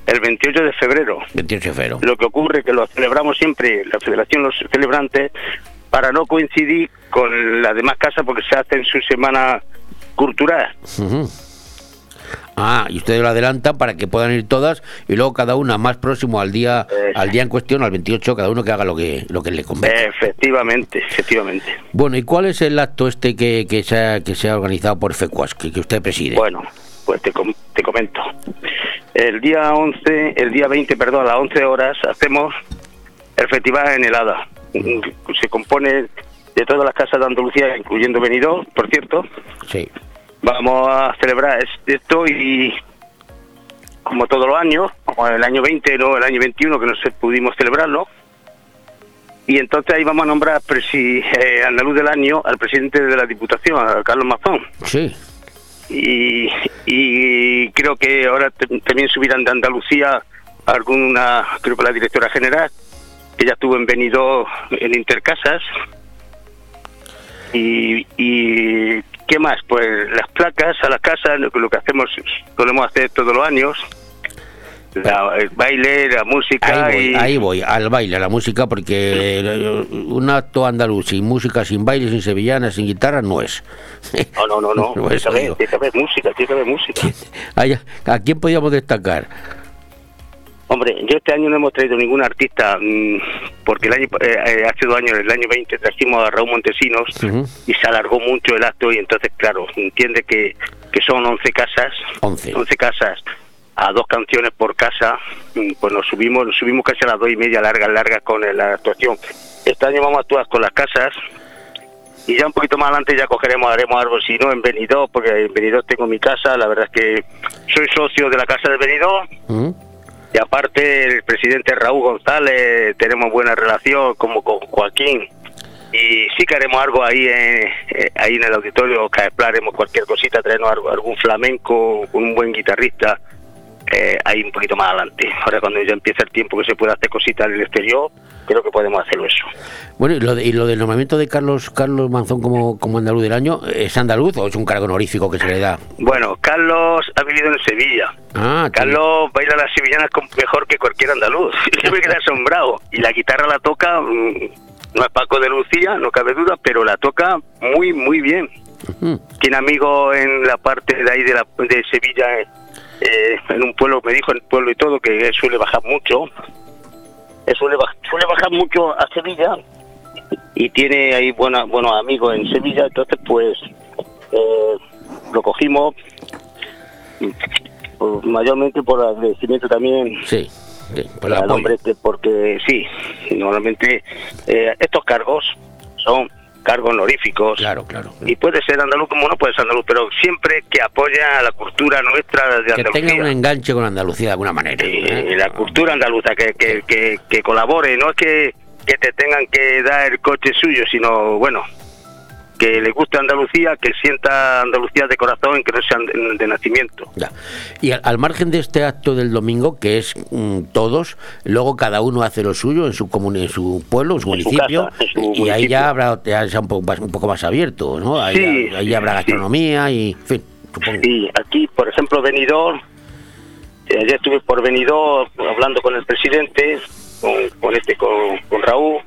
[SPEAKER 24] el 28 de febrero.
[SPEAKER 3] 28 de febrero.
[SPEAKER 24] Lo que ocurre es que lo celebramos siempre, la Federación, los celebrantes, para no coincidir con las demás casas porque se hace en su semana cultural.
[SPEAKER 3] Ujú. Ah, y ustedes lo adelantan para que puedan ir todas y luego cada una más próximo al día al día en cuestión, al 28, cada uno que haga lo que lo que le convenga.
[SPEAKER 24] Efectivamente, efectivamente.
[SPEAKER 3] Bueno, ¿y cuál es el acto este que, que, se, ha, que se ha organizado por FECUAS, que, que usted preside?
[SPEAKER 24] Bueno, pues te, com- te comento. El día 11, el día 20, perdón, a las 11 horas hacemos el festival en helada. Se compone de todas las casas de Andalucía, incluyendo Benidorm, por cierto.
[SPEAKER 3] Sí.
[SPEAKER 24] Vamos a celebrar es- esto y como todos los años, como el año 20, no el año 21 que no se pudimos celebrarlo. Y entonces ahí vamos a nombrar presi- eh, andaluz del año al presidente de la Diputación, a Carlos Mazón.
[SPEAKER 3] Sí.
[SPEAKER 24] Y, y creo que ahora también subirán de Andalucía alguna, creo que la directora general, que ya estuvo en Benidorm en Intercasas. Y, y ¿qué más? Pues las placas a las casas, lo, que- lo que hacemos, solemos hacer todos los años. La- el baile, la música
[SPEAKER 3] Ahí voy,
[SPEAKER 24] y...
[SPEAKER 3] ahí voy, al baile, a la música, porque un acto andaluz sin música, sin baile, sin sevillana, sin guitarra, no es.
[SPEAKER 24] No, no, no, no.
[SPEAKER 3] Por
[SPEAKER 24] Tiene que haber, música, tiene que haber música.
[SPEAKER 3] ¿A quién podríamos destacar?
[SPEAKER 24] Hombre, yo este año no hemos traído ningún artista, mm, porque el año eh, eh, hace dos años, el año 20, trajimos a Raúl Montesinos y se alargó mucho el acto y entonces, claro, entiende que, que son 11 casas,
[SPEAKER 3] 11.
[SPEAKER 24] casas a dos canciones por casa, mm, pues nos subimos, nos subimos casi a las dos y media largas, largas con la actuación. Este año vamos a actuar con las casas y ya un poquito más adelante ya cogeremos, haremos algo, si no en Benidorm, porque en Benidorm tengo mi casa, la verdad es que soy socio de la casa de Benidorm. Y aparte el presidente Raúl González tenemos buena relación como con Joaquín. Y sí que haremos algo ahí en, eh, ahí en el auditorio que haremos cualquier cosita traernos algún flamenco un buen guitarrista eh, ahí un poquito más adelante ahora cuando ya empieza el tiempo que se pueda hacer cositas en el exterior creo que podemos hacerlo eso
[SPEAKER 3] Bueno, y lo, de- y lo del nombramiento de Carlos Carlos Manzón como, como andaluz del año, ¿es andaluz o es un cargo honorífico que se le da?
[SPEAKER 24] bueno Carlos ha vivido en Sevilla
[SPEAKER 3] Ah,
[SPEAKER 24] Carlos baila las sevillanas con- mejor que cualquier andaluz. Yo me quedé asombrado. Y la guitarra la toca, mm, no es Paco de Lucía, no cabe duda, pero la toca muy, muy bien. Tiene amigos en la parte de ahí de, la, de Sevilla, eh, en un pueblo, me dijo en el pueblo y todo, que suele bajar mucho. Suele, baj- suele bajar mucho a Sevilla y tiene ahí buena, buenos amigos en Sevilla, entonces pues eh, lo cogimos pues, mayormente por agradecimiento también
[SPEAKER 3] Sí, sí, por el
[SPEAKER 24] al
[SPEAKER 3] apoyo.
[SPEAKER 24] hombre porque sí normalmente eh, estos cargos son cargos honoríficos
[SPEAKER 3] claro claro
[SPEAKER 24] y puede ser andaluz como no puede ser andaluz pero siempre que apoya a la cultura nuestra de
[SPEAKER 3] Que
[SPEAKER 24] Andalucía
[SPEAKER 3] tenga un enganche con Andalucía de alguna manera. ¿eh?
[SPEAKER 24] y la cultura andaluza que, que, que, que colabore no es que, que te tengan que dar el coche suyo sino bueno que le guste Andalucía que sienta Andalucía de corazón que no sea de, nacimiento
[SPEAKER 3] Ya. Y al, al margen de este acto del domingo, que es mm, todos, luego cada uno hace lo suyo en su comuni- en su pueblo, en su
[SPEAKER 24] En su
[SPEAKER 3] municipio,
[SPEAKER 24] casa, en su
[SPEAKER 3] y ahí ya habrá ya un poco más, un poco más abierto, ¿no? Ahí,
[SPEAKER 24] Sí,
[SPEAKER 3] ahí habrá gastronomía y, en fin, supongo.
[SPEAKER 24] Sí, aquí, por ejemplo, Benidorm, eh, ayer estuve por Benidorm hablando con el presidente, con, con este, con, con Raúl,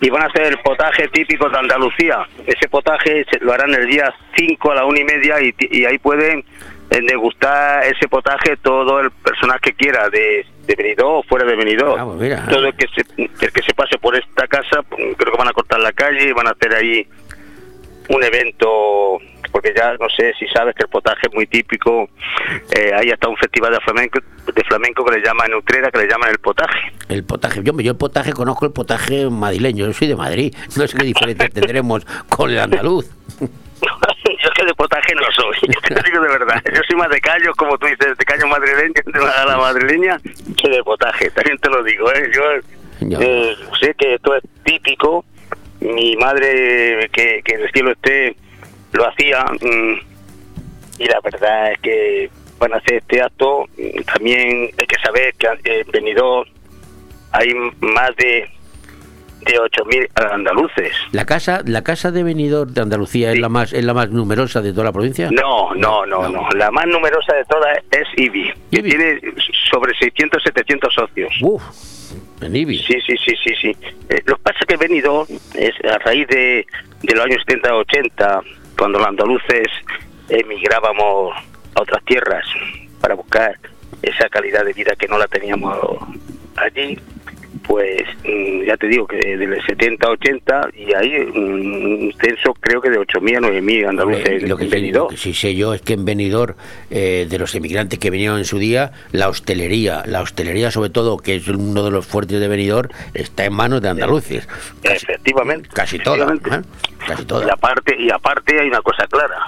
[SPEAKER 24] y van a hacer el potaje típico de Andalucía. Ese potaje lo harán el día 5 a la una y media y, ahí pueden eh, degustar ese potaje todo el personal que quiera, de, de Benidorm o fuera de Benidorm.
[SPEAKER 3] mira.
[SPEAKER 24] Todo el que, se, el que se pase por esta casa, pues, creo que van a cortar la calle y van a hacer ahí un evento porque ya no sé si sabes que el potaje es muy típico. Eh, hay hasta un festival de flamenco, de flamenco que le llaman Utrera, que le llaman el potaje.
[SPEAKER 3] El potaje, yo, yo el potaje conozco el potaje madrileño, yo soy de Madrid, no sé qué diferencia tendremos con el andaluz.
[SPEAKER 24] Yo es que de potaje no soy, te lo digo de verdad. Yo soy más de callos, como tú dices, de callos madrileños, de la madrileña, que de potaje. También te lo digo, ¿eh? Yo eh, sé que esto es típico. Mi madre, que, que en el cielo esté, lo hacía. mm, y la verdad es que van a hacer este acto. mm, También hay que saber que eh, en Benidorm hay más de, de 8.000 andaluces.
[SPEAKER 3] La casa, la casa de Benidorm de Andalucía es la más, es la más numerosa de toda la provincia.
[SPEAKER 24] No, no, no, no. La más numerosa de todas es IBI, que tiene sobre 600, 700 socios.
[SPEAKER 3] Uf, en IBI.
[SPEAKER 24] Sí, sí, sí, sí, sí. Eh, lo que pasa es que Benidorm es a raíz de, de los años 70, 80, cuando los andaluces emigrábamos a otras tierras para buscar esa calidad de vida que no la teníamos allí, pues mm, ya te digo que del 70 a 80 y hay un censo creo que de 8.000 a 9.000 andaluces
[SPEAKER 3] lo que,
[SPEAKER 24] en
[SPEAKER 3] sí,
[SPEAKER 24] Benidorm.
[SPEAKER 3] lo que sí sé yo es que en Benidorm, eh, de los emigrantes que vinieron en su día, la hostelería, la hostelería sobre todo, que es uno de los fuertes de Benidorm, está en manos de andaluces.
[SPEAKER 24] Efectivamente.
[SPEAKER 3] Casi toda. ¿eh? Casi toda.
[SPEAKER 24] Y aparte, y aparte hay una cosa clara,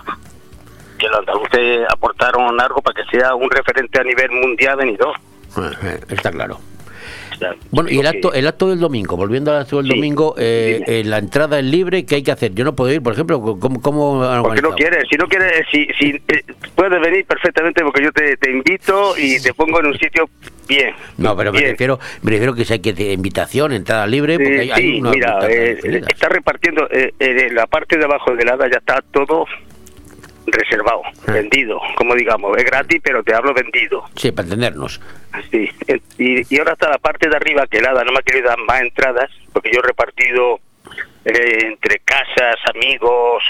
[SPEAKER 24] que los andaluces aportaron algo para que sea un referente a nivel mundial Benidorm.
[SPEAKER 3] Eh, eh, Está claro. Bueno, y el acto, el acto del domingo, volviendo al acto del domingo, eh, eh, la entrada es libre, ¿qué hay que hacer? Yo no puedo ir, por ejemplo, ¿cómo, cómo
[SPEAKER 24] Porque no quieres, si no quieres, si, si eh, puedes venir perfectamente porque yo te, te invito y te pongo en un sitio bien.
[SPEAKER 3] No, pero me
[SPEAKER 24] Bien.
[SPEAKER 3] refiero, me refiero que si hay que de invitación, entrada libre, porque hay,
[SPEAKER 24] Eh,
[SPEAKER 3] hay
[SPEAKER 24] sí,
[SPEAKER 3] una
[SPEAKER 24] mira, eh, está repartiendo, eh, eh, en la parte de abajo del hada ya está todo reservado,
[SPEAKER 3] Ah.
[SPEAKER 24] vendido, como digamos, es gratis, pero te hablo vendido.
[SPEAKER 3] Sí, para entendernos.
[SPEAKER 24] Sí, y, y ahora está la parte de arriba que el hada no me ha querido dar más entradas, porque yo he repartido eh, entre casas, amigos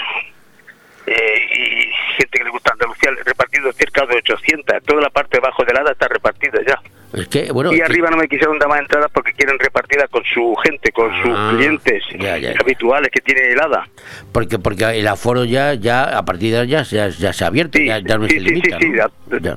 [SPEAKER 24] eh, y gente que le gusta Andalucía, he repartido cerca de 800. Toda la parte de abajo del hada está repartida ya.
[SPEAKER 3] Es que, bueno,
[SPEAKER 24] y
[SPEAKER 3] es que-
[SPEAKER 24] arriba no me quisieron dar más entradas porque quieren repartirla con su gente, con sus
[SPEAKER 3] Ah,
[SPEAKER 24] clientes
[SPEAKER 3] ya, ya.
[SPEAKER 24] habituales que tiene el hada.
[SPEAKER 3] porque porque el aforo ya, ya a partir de ahora ya, ya, se ha abierto, ya, ya no
[SPEAKER 24] sí,
[SPEAKER 3] se
[SPEAKER 24] sí,
[SPEAKER 3] limita,
[SPEAKER 24] sí,
[SPEAKER 3] ¿no?
[SPEAKER 24] sí,
[SPEAKER 3] Ya.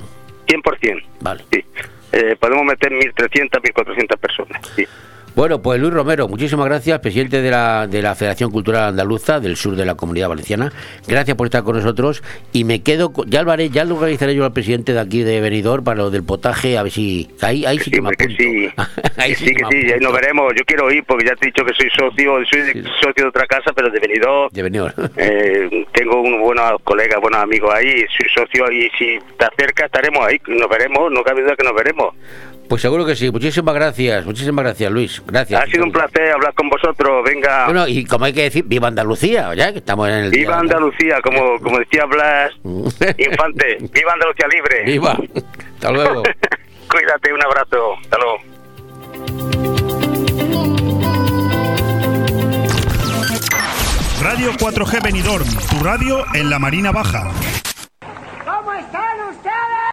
[SPEAKER 24] 100%.
[SPEAKER 3] Vale.
[SPEAKER 24] Sí. Eh, podemos meter 1.300, 1.400 personas. Sí.
[SPEAKER 3] Bueno, pues Luis Romero, muchísimas gracias, presidente de la, de la Federación Cultural Andaluza del sur de la Comunidad Valenciana. Gracias por estar con nosotros y me quedo, con- ya lo haré, ya lo organizaré yo al presidente de aquí de Benidorm para lo del potaje, a ver si ahí, ahí sí que me apunto.
[SPEAKER 24] Sí,
[SPEAKER 3] Ahí sí
[SPEAKER 24] sí,
[SPEAKER 3] que
[SPEAKER 24] sí, ahí nos veremos. Yo quiero ir porque ya te he dicho que soy socio, soy socio de otra casa, pero de Benidorm.
[SPEAKER 3] De Benidorm.
[SPEAKER 24] Eh, tengo unos buenos colegas, buenos amigos ahí, soy socio y si está cerca estaremos ahí, nos veremos, no cabe duda que nos veremos.
[SPEAKER 3] Pues seguro que sí, muchísimas gracias, muchísimas gracias Luis, gracias.
[SPEAKER 24] Ha sido un placer hablar con vosotros, venga.
[SPEAKER 3] Bueno, y como hay que decir, viva Andalucía, ya que estamos en el día,
[SPEAKER 24] Viva. Andalucía, como, como decía Blas Infante, viva Andalucía libre.
[SPEAKER 3] Viva. Hasta luego.
[SPEAKER 24] Cuídate, un abrazo. Hasta luego.
[SPEAKER 4] Radio 4G Benidorm, tu radio en la Marina Baja.
[SPEAKER 25] ¿Cómo están ustedes?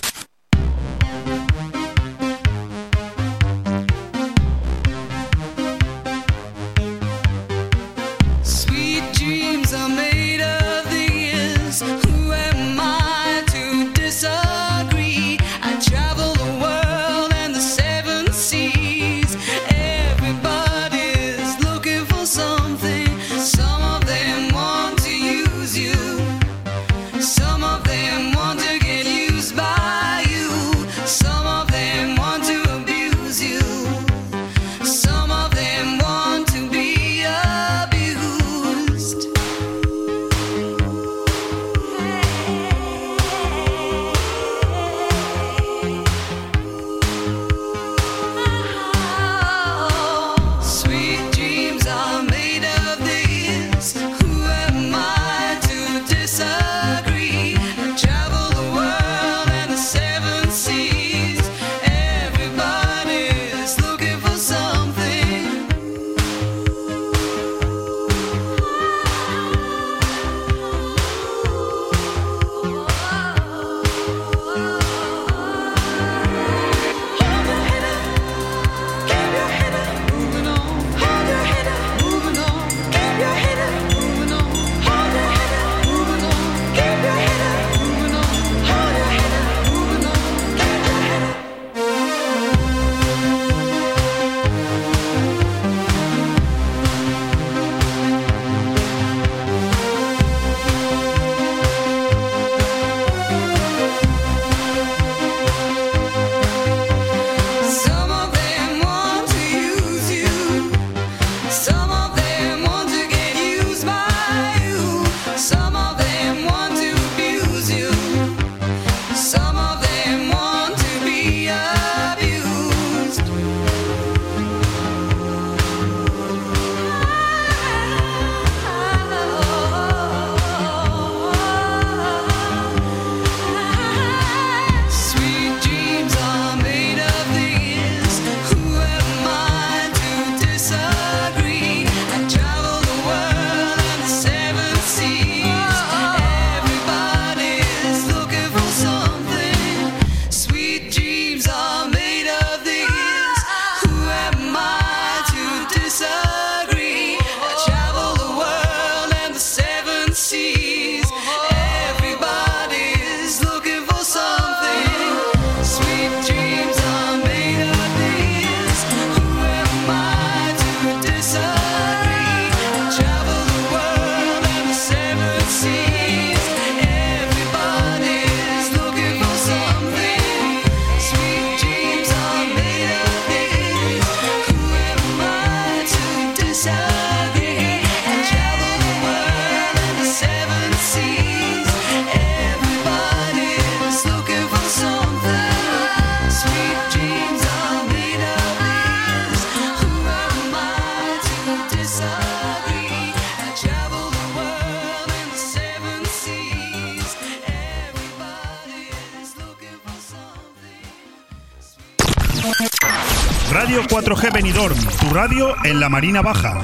[SPEAKER 4] Radio 4G Benidorm, tu radio en la Marina Baja.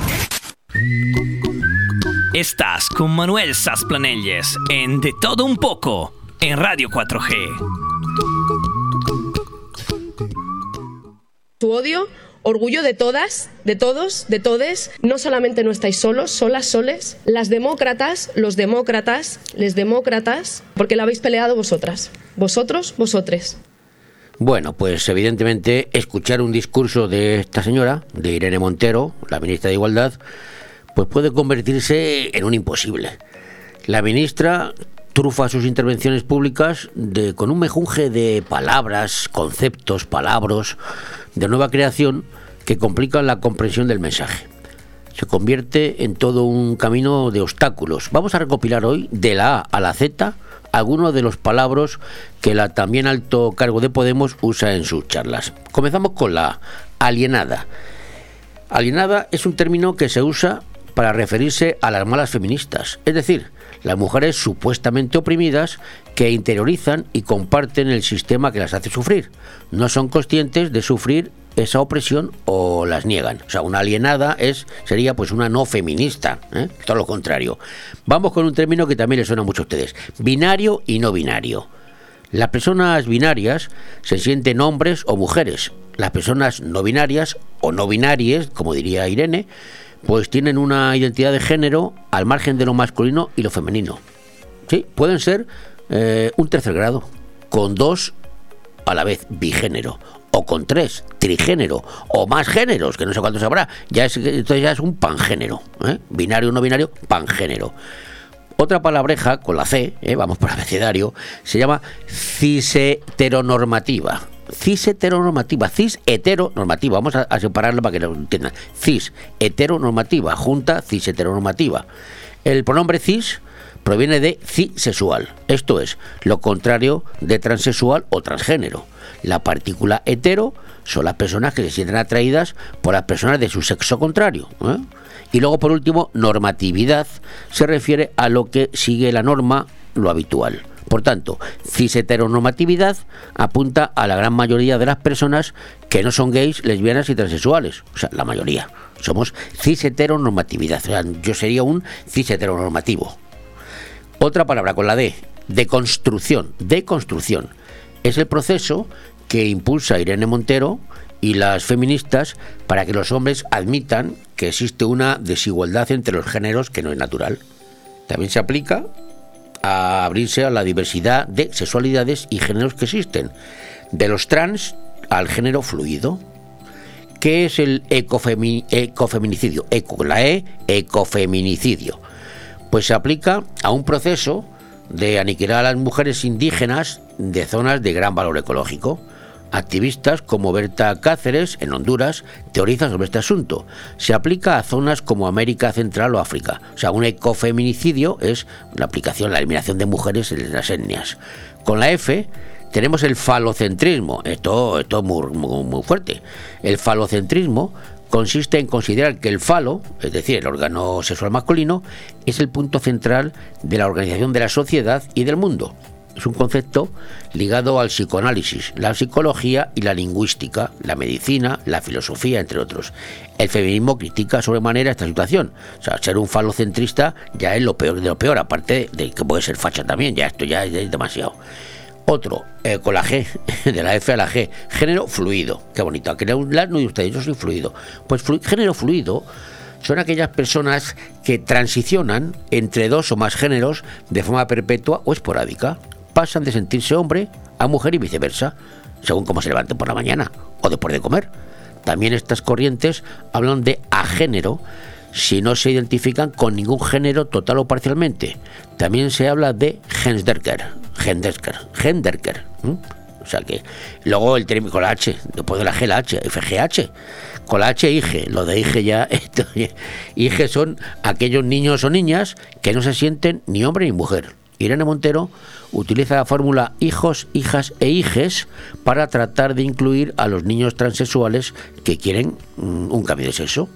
[SPEAKER 22] Estás con Manuel Sasplanelles en De Todo Un Poco en Radio 4G.
[SPEAKER 26] Tu odio, orgullo de todas, de todos, de todes. No solamente no estáis solos, solas, soles. Las demócratas, los demócratas, les demócratas, porque la habéis peleado vosotras. Vosotros, vosotres.
[SPEAKER 3] Bueno, pues evidentemente escuchar un discurso de esta señora, de Irene Montero, la ministra de Igualdad, pues puede convertirse en un imposible. La ministra trufa sus intervenciones públicas de, con un mejunje de palabras, conceptos, palabras de nueva creación que complican la comprensión del mensaje. Se convierte en todo un camino de obstáculos. Vamos a recopilar hoy de la A a la Z algunos de los palabras que la también alto cargo de Podemos usa en sus charlas. Comenzamos con la alienada. Alienada es un término que se usa para referirse a las malas feministas, es decir, las mujeres supuestamente oprimidas que interiorizan y comparten el sistema que las hace sufrir. No son conscientes de sufrir esa opresión o las niegan. O sea, una alienada es sería pues una no feminista, ¿eh? todo lo contrario. Vamos con un término que también les suena mucho a ustedes, binario y no binario. Las personas binarias se sienten hombres o mujeres. Las personas no binarias o no binarias, como diría Irene, pues tienen una identidad de género al margen de lo masculino y lo femenino. Sí, pueden ser eh, un tercer grado, con dos a la vez bigénero, o con tres, trigénero, o más géneros, que no sé cuántos habrá. Ya es, entonces ya es un pangénero, ¿eh? binario no binario, pangénero. Otra palabreja con la C, ¿eh? vamos por abecedario, se llama cis-heteronormativa. Cis-heteronormativa, cis-heteronormativa, vamos a, a separarlo para que lo entiendan. Cis-heteronormativa, junta cis-heteronormativa. El pronombre cis proviene de cisexual, esto es, lo contrario de transexual o transgénero. La partícula hetero son las personas que se sienten atraídas por las personas de su sexo contrario. ¿eh? Y luego, por último, normatividad se refiere a lo que sigue la norma, lo habitual. Por tanto, cis-heteronormatividad apunta a la gran mayoría de las personas que no son gays, lesbianas y transexuales. O sea, la mayoría. Somos cis-heteronormatividad. O sea, yo sería un cis-heteronormativo. Otra palabra con la D, deconstrucción. Deconstrucción. Es el proceso que impulsa Irene Montero y las feministas para que los hombres admitan que existe una desigualdad entre los géneros que no es natural. También se aplica a abrirse a la diversidad de sexualidades y géneros que existen, de los trans al género fluido. ¿Qué es el ecofemi- ecofeminicidio? Eco, la E, ecofeminicidio. Pues se aplica a un proceso de aniquilar a las mujeres indígenas de zonas de gran valor ecológico. Activistas como Berta Cáceres, en Honduras, teorizan sobre este asunto. Se aplica a zonas como América Central o África. O sea, un ecofeminicidio es la aplicación, la eliminación de mujeres en las etnias. Con la F tenemos el falocentrismo. Esto, esto es muy, muy, muy fuerte. El falocentrismo consiste en considerar que el falo, es decir, el órgano sexual masculino, es el punto central de la organización de la sociedad y del mundo. Es un concepto ligado al psicoanálisis, la psicología y la lingüística, la medicina, la filosofía, entre otros. El feminismo critica sobremanera esta situación. O sea, ser un falocentrista ya es lo peor de lo peor, aparte de que puede ser facha también, ya esto ya es demasiado. Otro, eh, con la G, de la F a la G, género fluido. Qué bonito. Un no y ustedes, yo soy fluido. Pues género fluido son aquellas personas que transicionan entre dos o más géneros de forma perpetua o esporádica. Pasan de sentirse hombre a mujer y viceversa, según cómo se levanten por la mañana o después de comer. También estas corrientes hablan de agénero si no se identifican con ningún género total o parcialmente. También se habla de genderker, genderker, genderker. O sea que luego el término con la H, después de la G, la H, FGH. Con la H, IG. Lo de IG ya. esto- son aquellos niños o niñas que no se sienten ni hombre ni mujer. Irene Montero utiliza la fórmula hijos, hijas e hijes para tratar de incluir a los niños transexuales que quieren mm, un cambio de sexo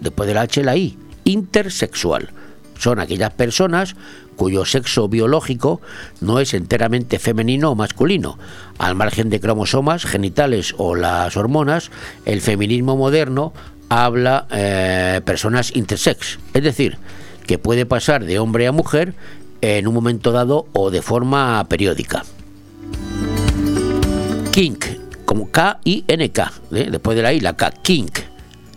[SPEAKER 3] después de la H la I, intersexual. Son aquellas personas cuyo sexo biológico no es enteramente femenino o masculino. Al margen de cromosomas, genitales o las hormonas, el feminismo moderno habla eh, personas intersex, es decir, que puede pasar de hombre a mujer en un momento dado o de forma periódica. Kink, como K-I-N-K, ¿eh? después de la I, la K, kink.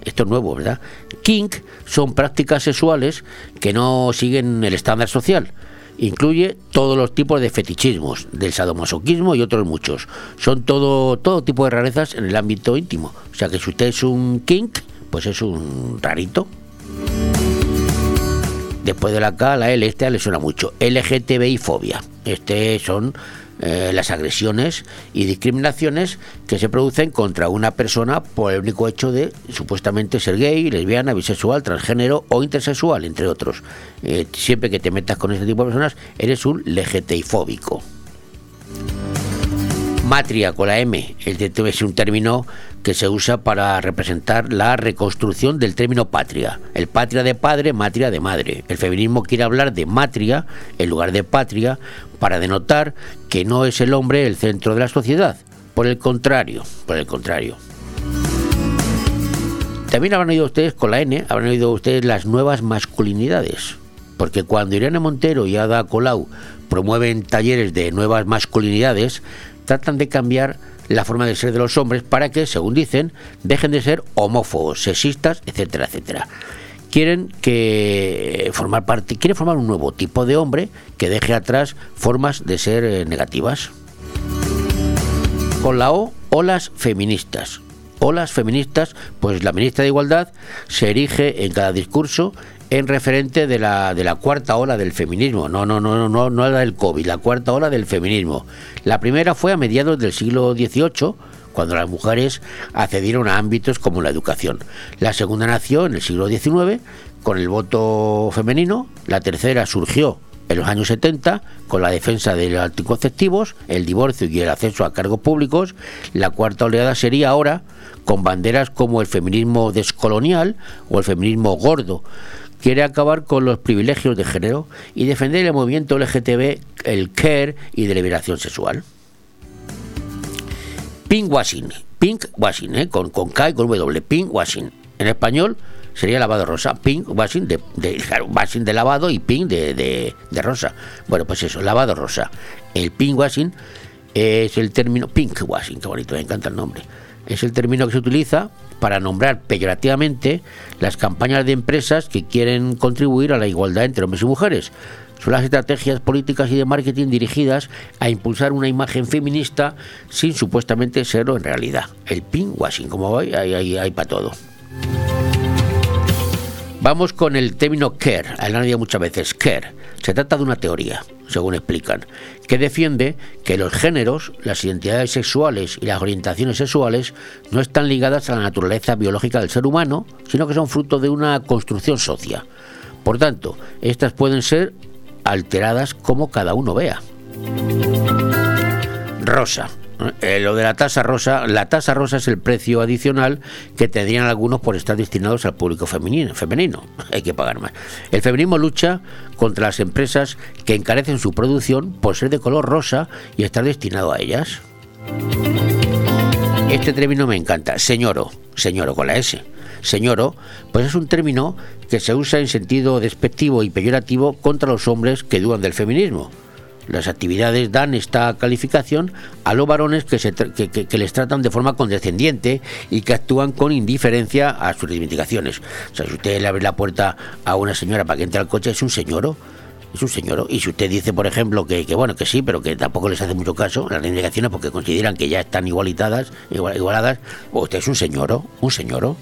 [SPEAKER 3] Esto es nuevo, ¿verdad? Kink son prácticas sexuales que no siguen el estándar social, Incluye todos los tipos de fetichismos, del sadomasoquismo y otros muchos. Son todo, todo tipo de rarezas en el ámbito íntimo. O sea que si usted es un kink, pues es un rarito. Después de la K, la L, este le suena mucho. LGTBI fobia. Este son eh, las agresiones y discriminaciones que se producen contra una persona por el único hecho de supuestamente ser gay, lesbiana, bisexual, transgénero o intersexual, entre otros. Eh, siempre que te metas con este tipo de personas, eres un LGTBI fóbico. Matria con la M, el es un término que se usa para representar la reconstrucción del término patria. El patria de padre, matria de madre. El feminismo quiere hablar de matria en lugar de patria para denotar que no es el hombre el centro de la sociedad. Por el contrario, por el contrario. También habrán oído ustedes con la N, habrán oído ustedes las nuevas masculinidades. Porque cuando Irene Montero y Ada Colau promueven talleres de nuevas masculinidades, tratan de cambiar la forma de ser de los hombres para que, según dicen, dejen de ser homófobos, sexistas, etcétera, etcétera. Quieren que formar parte, quieren formar un nuevo tipo de hombre que deje atrás formas de ser eh, negativas. Con la O, olas feministas. Olas feministas, pues la ministra de Igualdad se erige en cada discurso en referente de la, de la cuarta ola del feminismo. No, no, no, no, no, no la del COVID, la cuarta ola del feminismo. La primera fue a mediados del siglo XVIII, cuando las mujeres accedieron a ámbitos como la educación. La segunda nació en el siglo XIX con el voto femenino, la tercera surgió en los años 70 con la defensa de los anticonceptivos, el divorcio y el acceso a cargos públicos. La cuarta oleada sería ahora con banderas como el feminismo descolonial o el feminismo gordo. Quiere acabar con los privilegios de género y defender el movimiento LGTB, el care y de liberación sexual. Pinkwashing, pinkwashing, ¿eh? con, con K y con W, pinkwashing. En español sería lavado rosa, claro, washing de lavado y pink de, de, rosa. Bueno, pues eso, lavado rosa. El pinkwashing es el término, pinkwashing, qué bonito, me encanta el nombre. Es el término que se utiliza para nombrar peyorativamente las campañas de empresas que quieren contribuir a la igualdad entre hombres y mujeres. Son las estrategias políticas y de marketing dirigidas a impulsar una imagen feminista sin supuestamente serlo en realidad. El pinkwashing, como veis, hay, para todo. Vamos con el término care, han oído muchas veces, care. Se trata de una teoría, según explican, que defiende que los géneros, las identidades sexuales y las orientaciones sexuales no están ligadas a la naturaleza biológica del ser humano, sino que son fruto de una construcción socia. Por tanto, estas pueden ser alteradas como cada uno vea. Rosa. Eh, lo de la tasa rosa, la tasa rosa es el precio adicional que tendrían algunos por estar destinados al público femenino, femenino. Hay que pagar más. El feminismo lucha contra las empresas que encarecen su producción por ser de color rosa y estar destinado a ellas. Este término me encanta, señoro, señoro con la S. Señoro, pues es un término que se usa en sentido despectivo y peyorativo contra los hombres que dudan del feminismo. Las actividades dan esta calificación a los varones que, les tratan de forma condescendiente y que actúan con indiferencia a sus reivindicaciones. O sea, si usted le abre la puerta a una señora para que entre al coche, es un señoro. Es un señoro. Y si usted dice, por ejemplo, que, bueno, que sí, pero que tampoco les hace mucho caso las reivindicaciones porque consideran que ya están igualitadas, igual- igualadas, pues usted es un señoro, un señoro.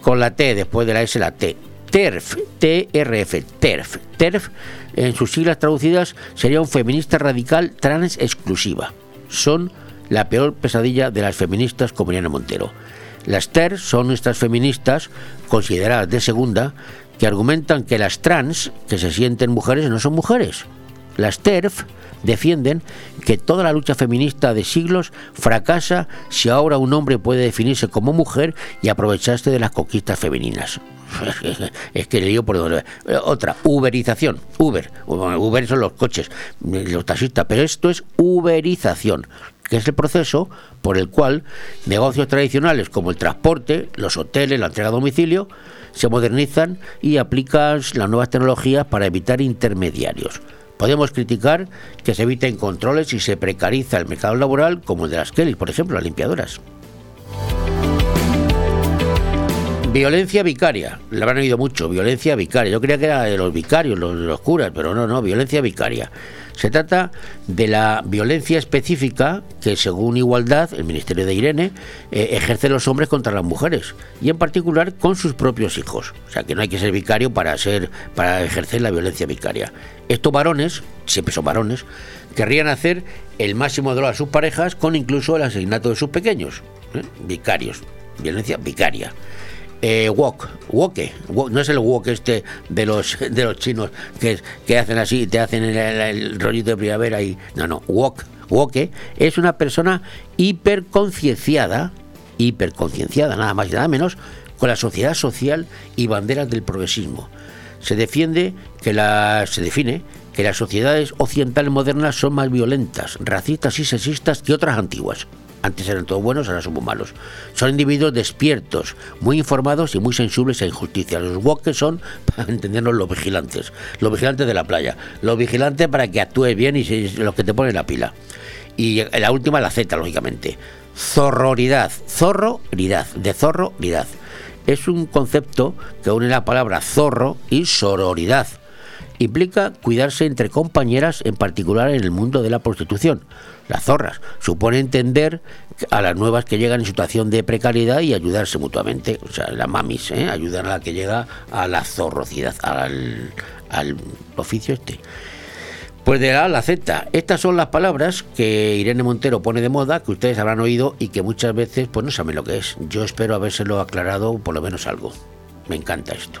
[SPEAKER 3] Con la T después de la S, la T. TERF, TRF, TERF. TERF, en sus siglas traducidas, sería un feminista radical trans exclusiva. Son la peor pesadilla de las feministas como Irene Montero. Las TERF son estas feministas consideradas de segunda que argumentan que las trans, que se sienten mujeres, no son mujeres. Las TERF defienden que toda la lucha feminista de siglos fracasa si ahora un hombre puede definirse como mujer y aprovecharse de las conquistas femeninas. es que le digo por donde. Otra, uberización. Uber. Uber son los coches, los taxistas, pero esto es uberización que es el proceso por el cual negocios tradicionales como el transporte, los hoteles, la entrega a domicilio, se modernizan y aplican las nuevas tecnologías para evitar intermediarios. Podemos criticar que se eviten controles y se precariza el mercado laboral, como el de las Kellys, por ejemplo, las limpiadoras. Violencia vicaria, le habrán oído mucho, violencia vicaria. Yo creía que era de los vicarios, los, los curas, pero no, no, violencia vicaria. Se trata de la violencia específica que, según Igualdad, el Ministerio de Irene, eh, ejerce los hombres contra las mujeres y, en particular, con sus propios hijos. O sea, que no hay que ser vicario para ser para ejercer la violencia vicaria. Estos varones, siempre son varones, querrían hacer el máximo dolor a sus parejas con incluso el asesinato de sus pequeños, ¿eh? vicarios, violencia vicaria. Eh, wok, woke, wok, no es el wok este de los de los chinos que, que hacen así, te hacen el, rollito de primavera y no, no, wok, woke es una persona hiperconcienciada, hiperconcienciada, nada más y nada menos, con la sociedad social y banderas del progresismo. Se defiende que la se define que las sociedades occidentales modernas son más violentas, racistas y sexistas que otras antiguas. Antes eran todos buenos, ahora somos malos. Son individuos despiertos, muy informados y muy sensibles a injusticias. Los woke son, para entendernos, los vigilantes. Los vigilantes de la playa. Los vigilantes para que actúes bien y los que te ponen la pila. Y la última, la Z, lógicamente. Zorroridad. Zorroridad. De zorroridad. Es un concepto que une la palabra zorro y sororidad implica cuidarse entre compañeras, en particular en el mundo de la prostitución. Las zorras supone entender a las nuevas que llegan en situación de precariedad y ayudarse mutuamente. O sea, las mamis ¿eh? ayudan a la que llega a la zorrocidad, al, al oficio este. Pues de la la Z, estas son las palabras que Irene Montero pone de moda, que ustedes habrán oído y que muchas veces pues no saben lo que es. Yo espero habérselo aclarado por lo menos algo. Me encanta esto.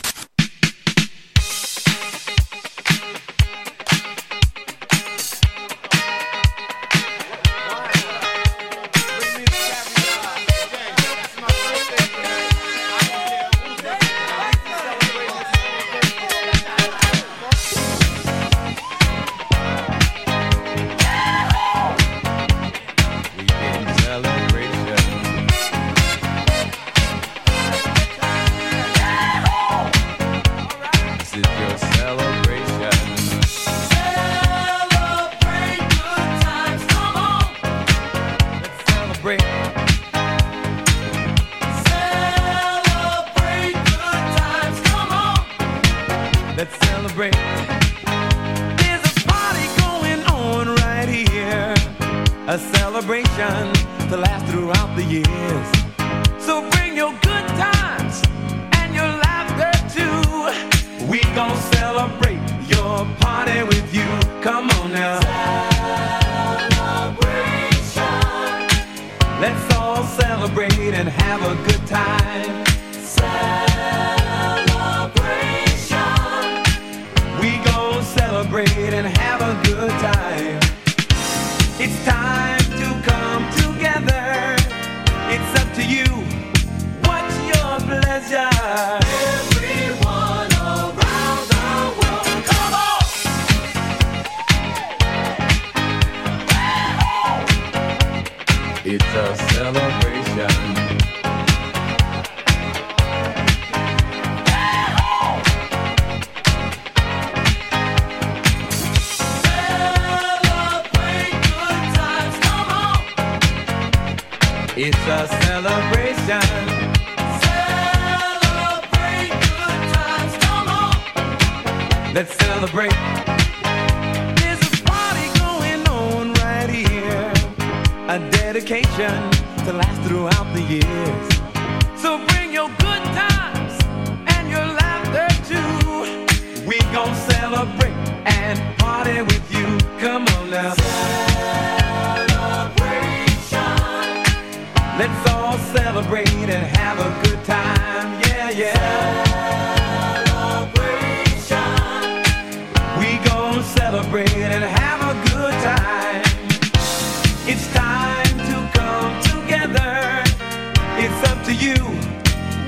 [SPEAKER 6] To you.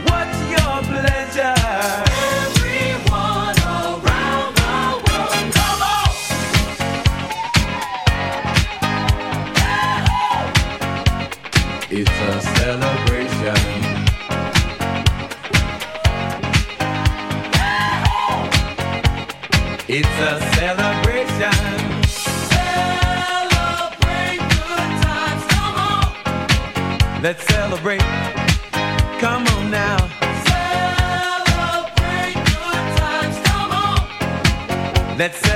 [SPEAKER 6] What's your pleasure?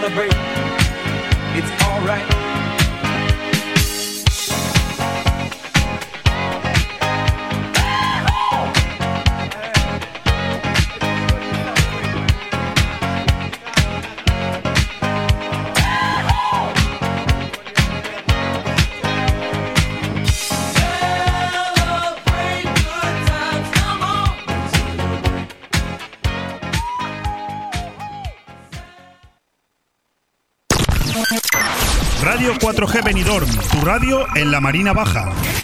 [SPEAKER 15] Celebrate. It's alright.
[SPEAKER 6] 4G Benidorm, tu radio en la Marina Baja.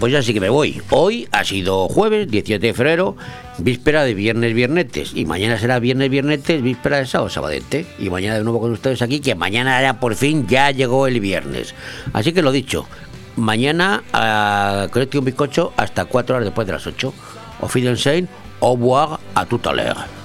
[SPEAKER 3] Pues ya sí que me voy. Hoy ha sido jueves 17 de febrero, víspera de viernes viernetes. Y mañana será viernes viernetes, víspera de sábado sabadete. Y mañana de nuevo con ustedes aquí, que mañana ya por fin ya llegó el viernes. Así que lo dicho, mañana a un bizcocho hasta 4 horas después de las 8. Au Fidel Sein, au revoir, a tout à l'heure.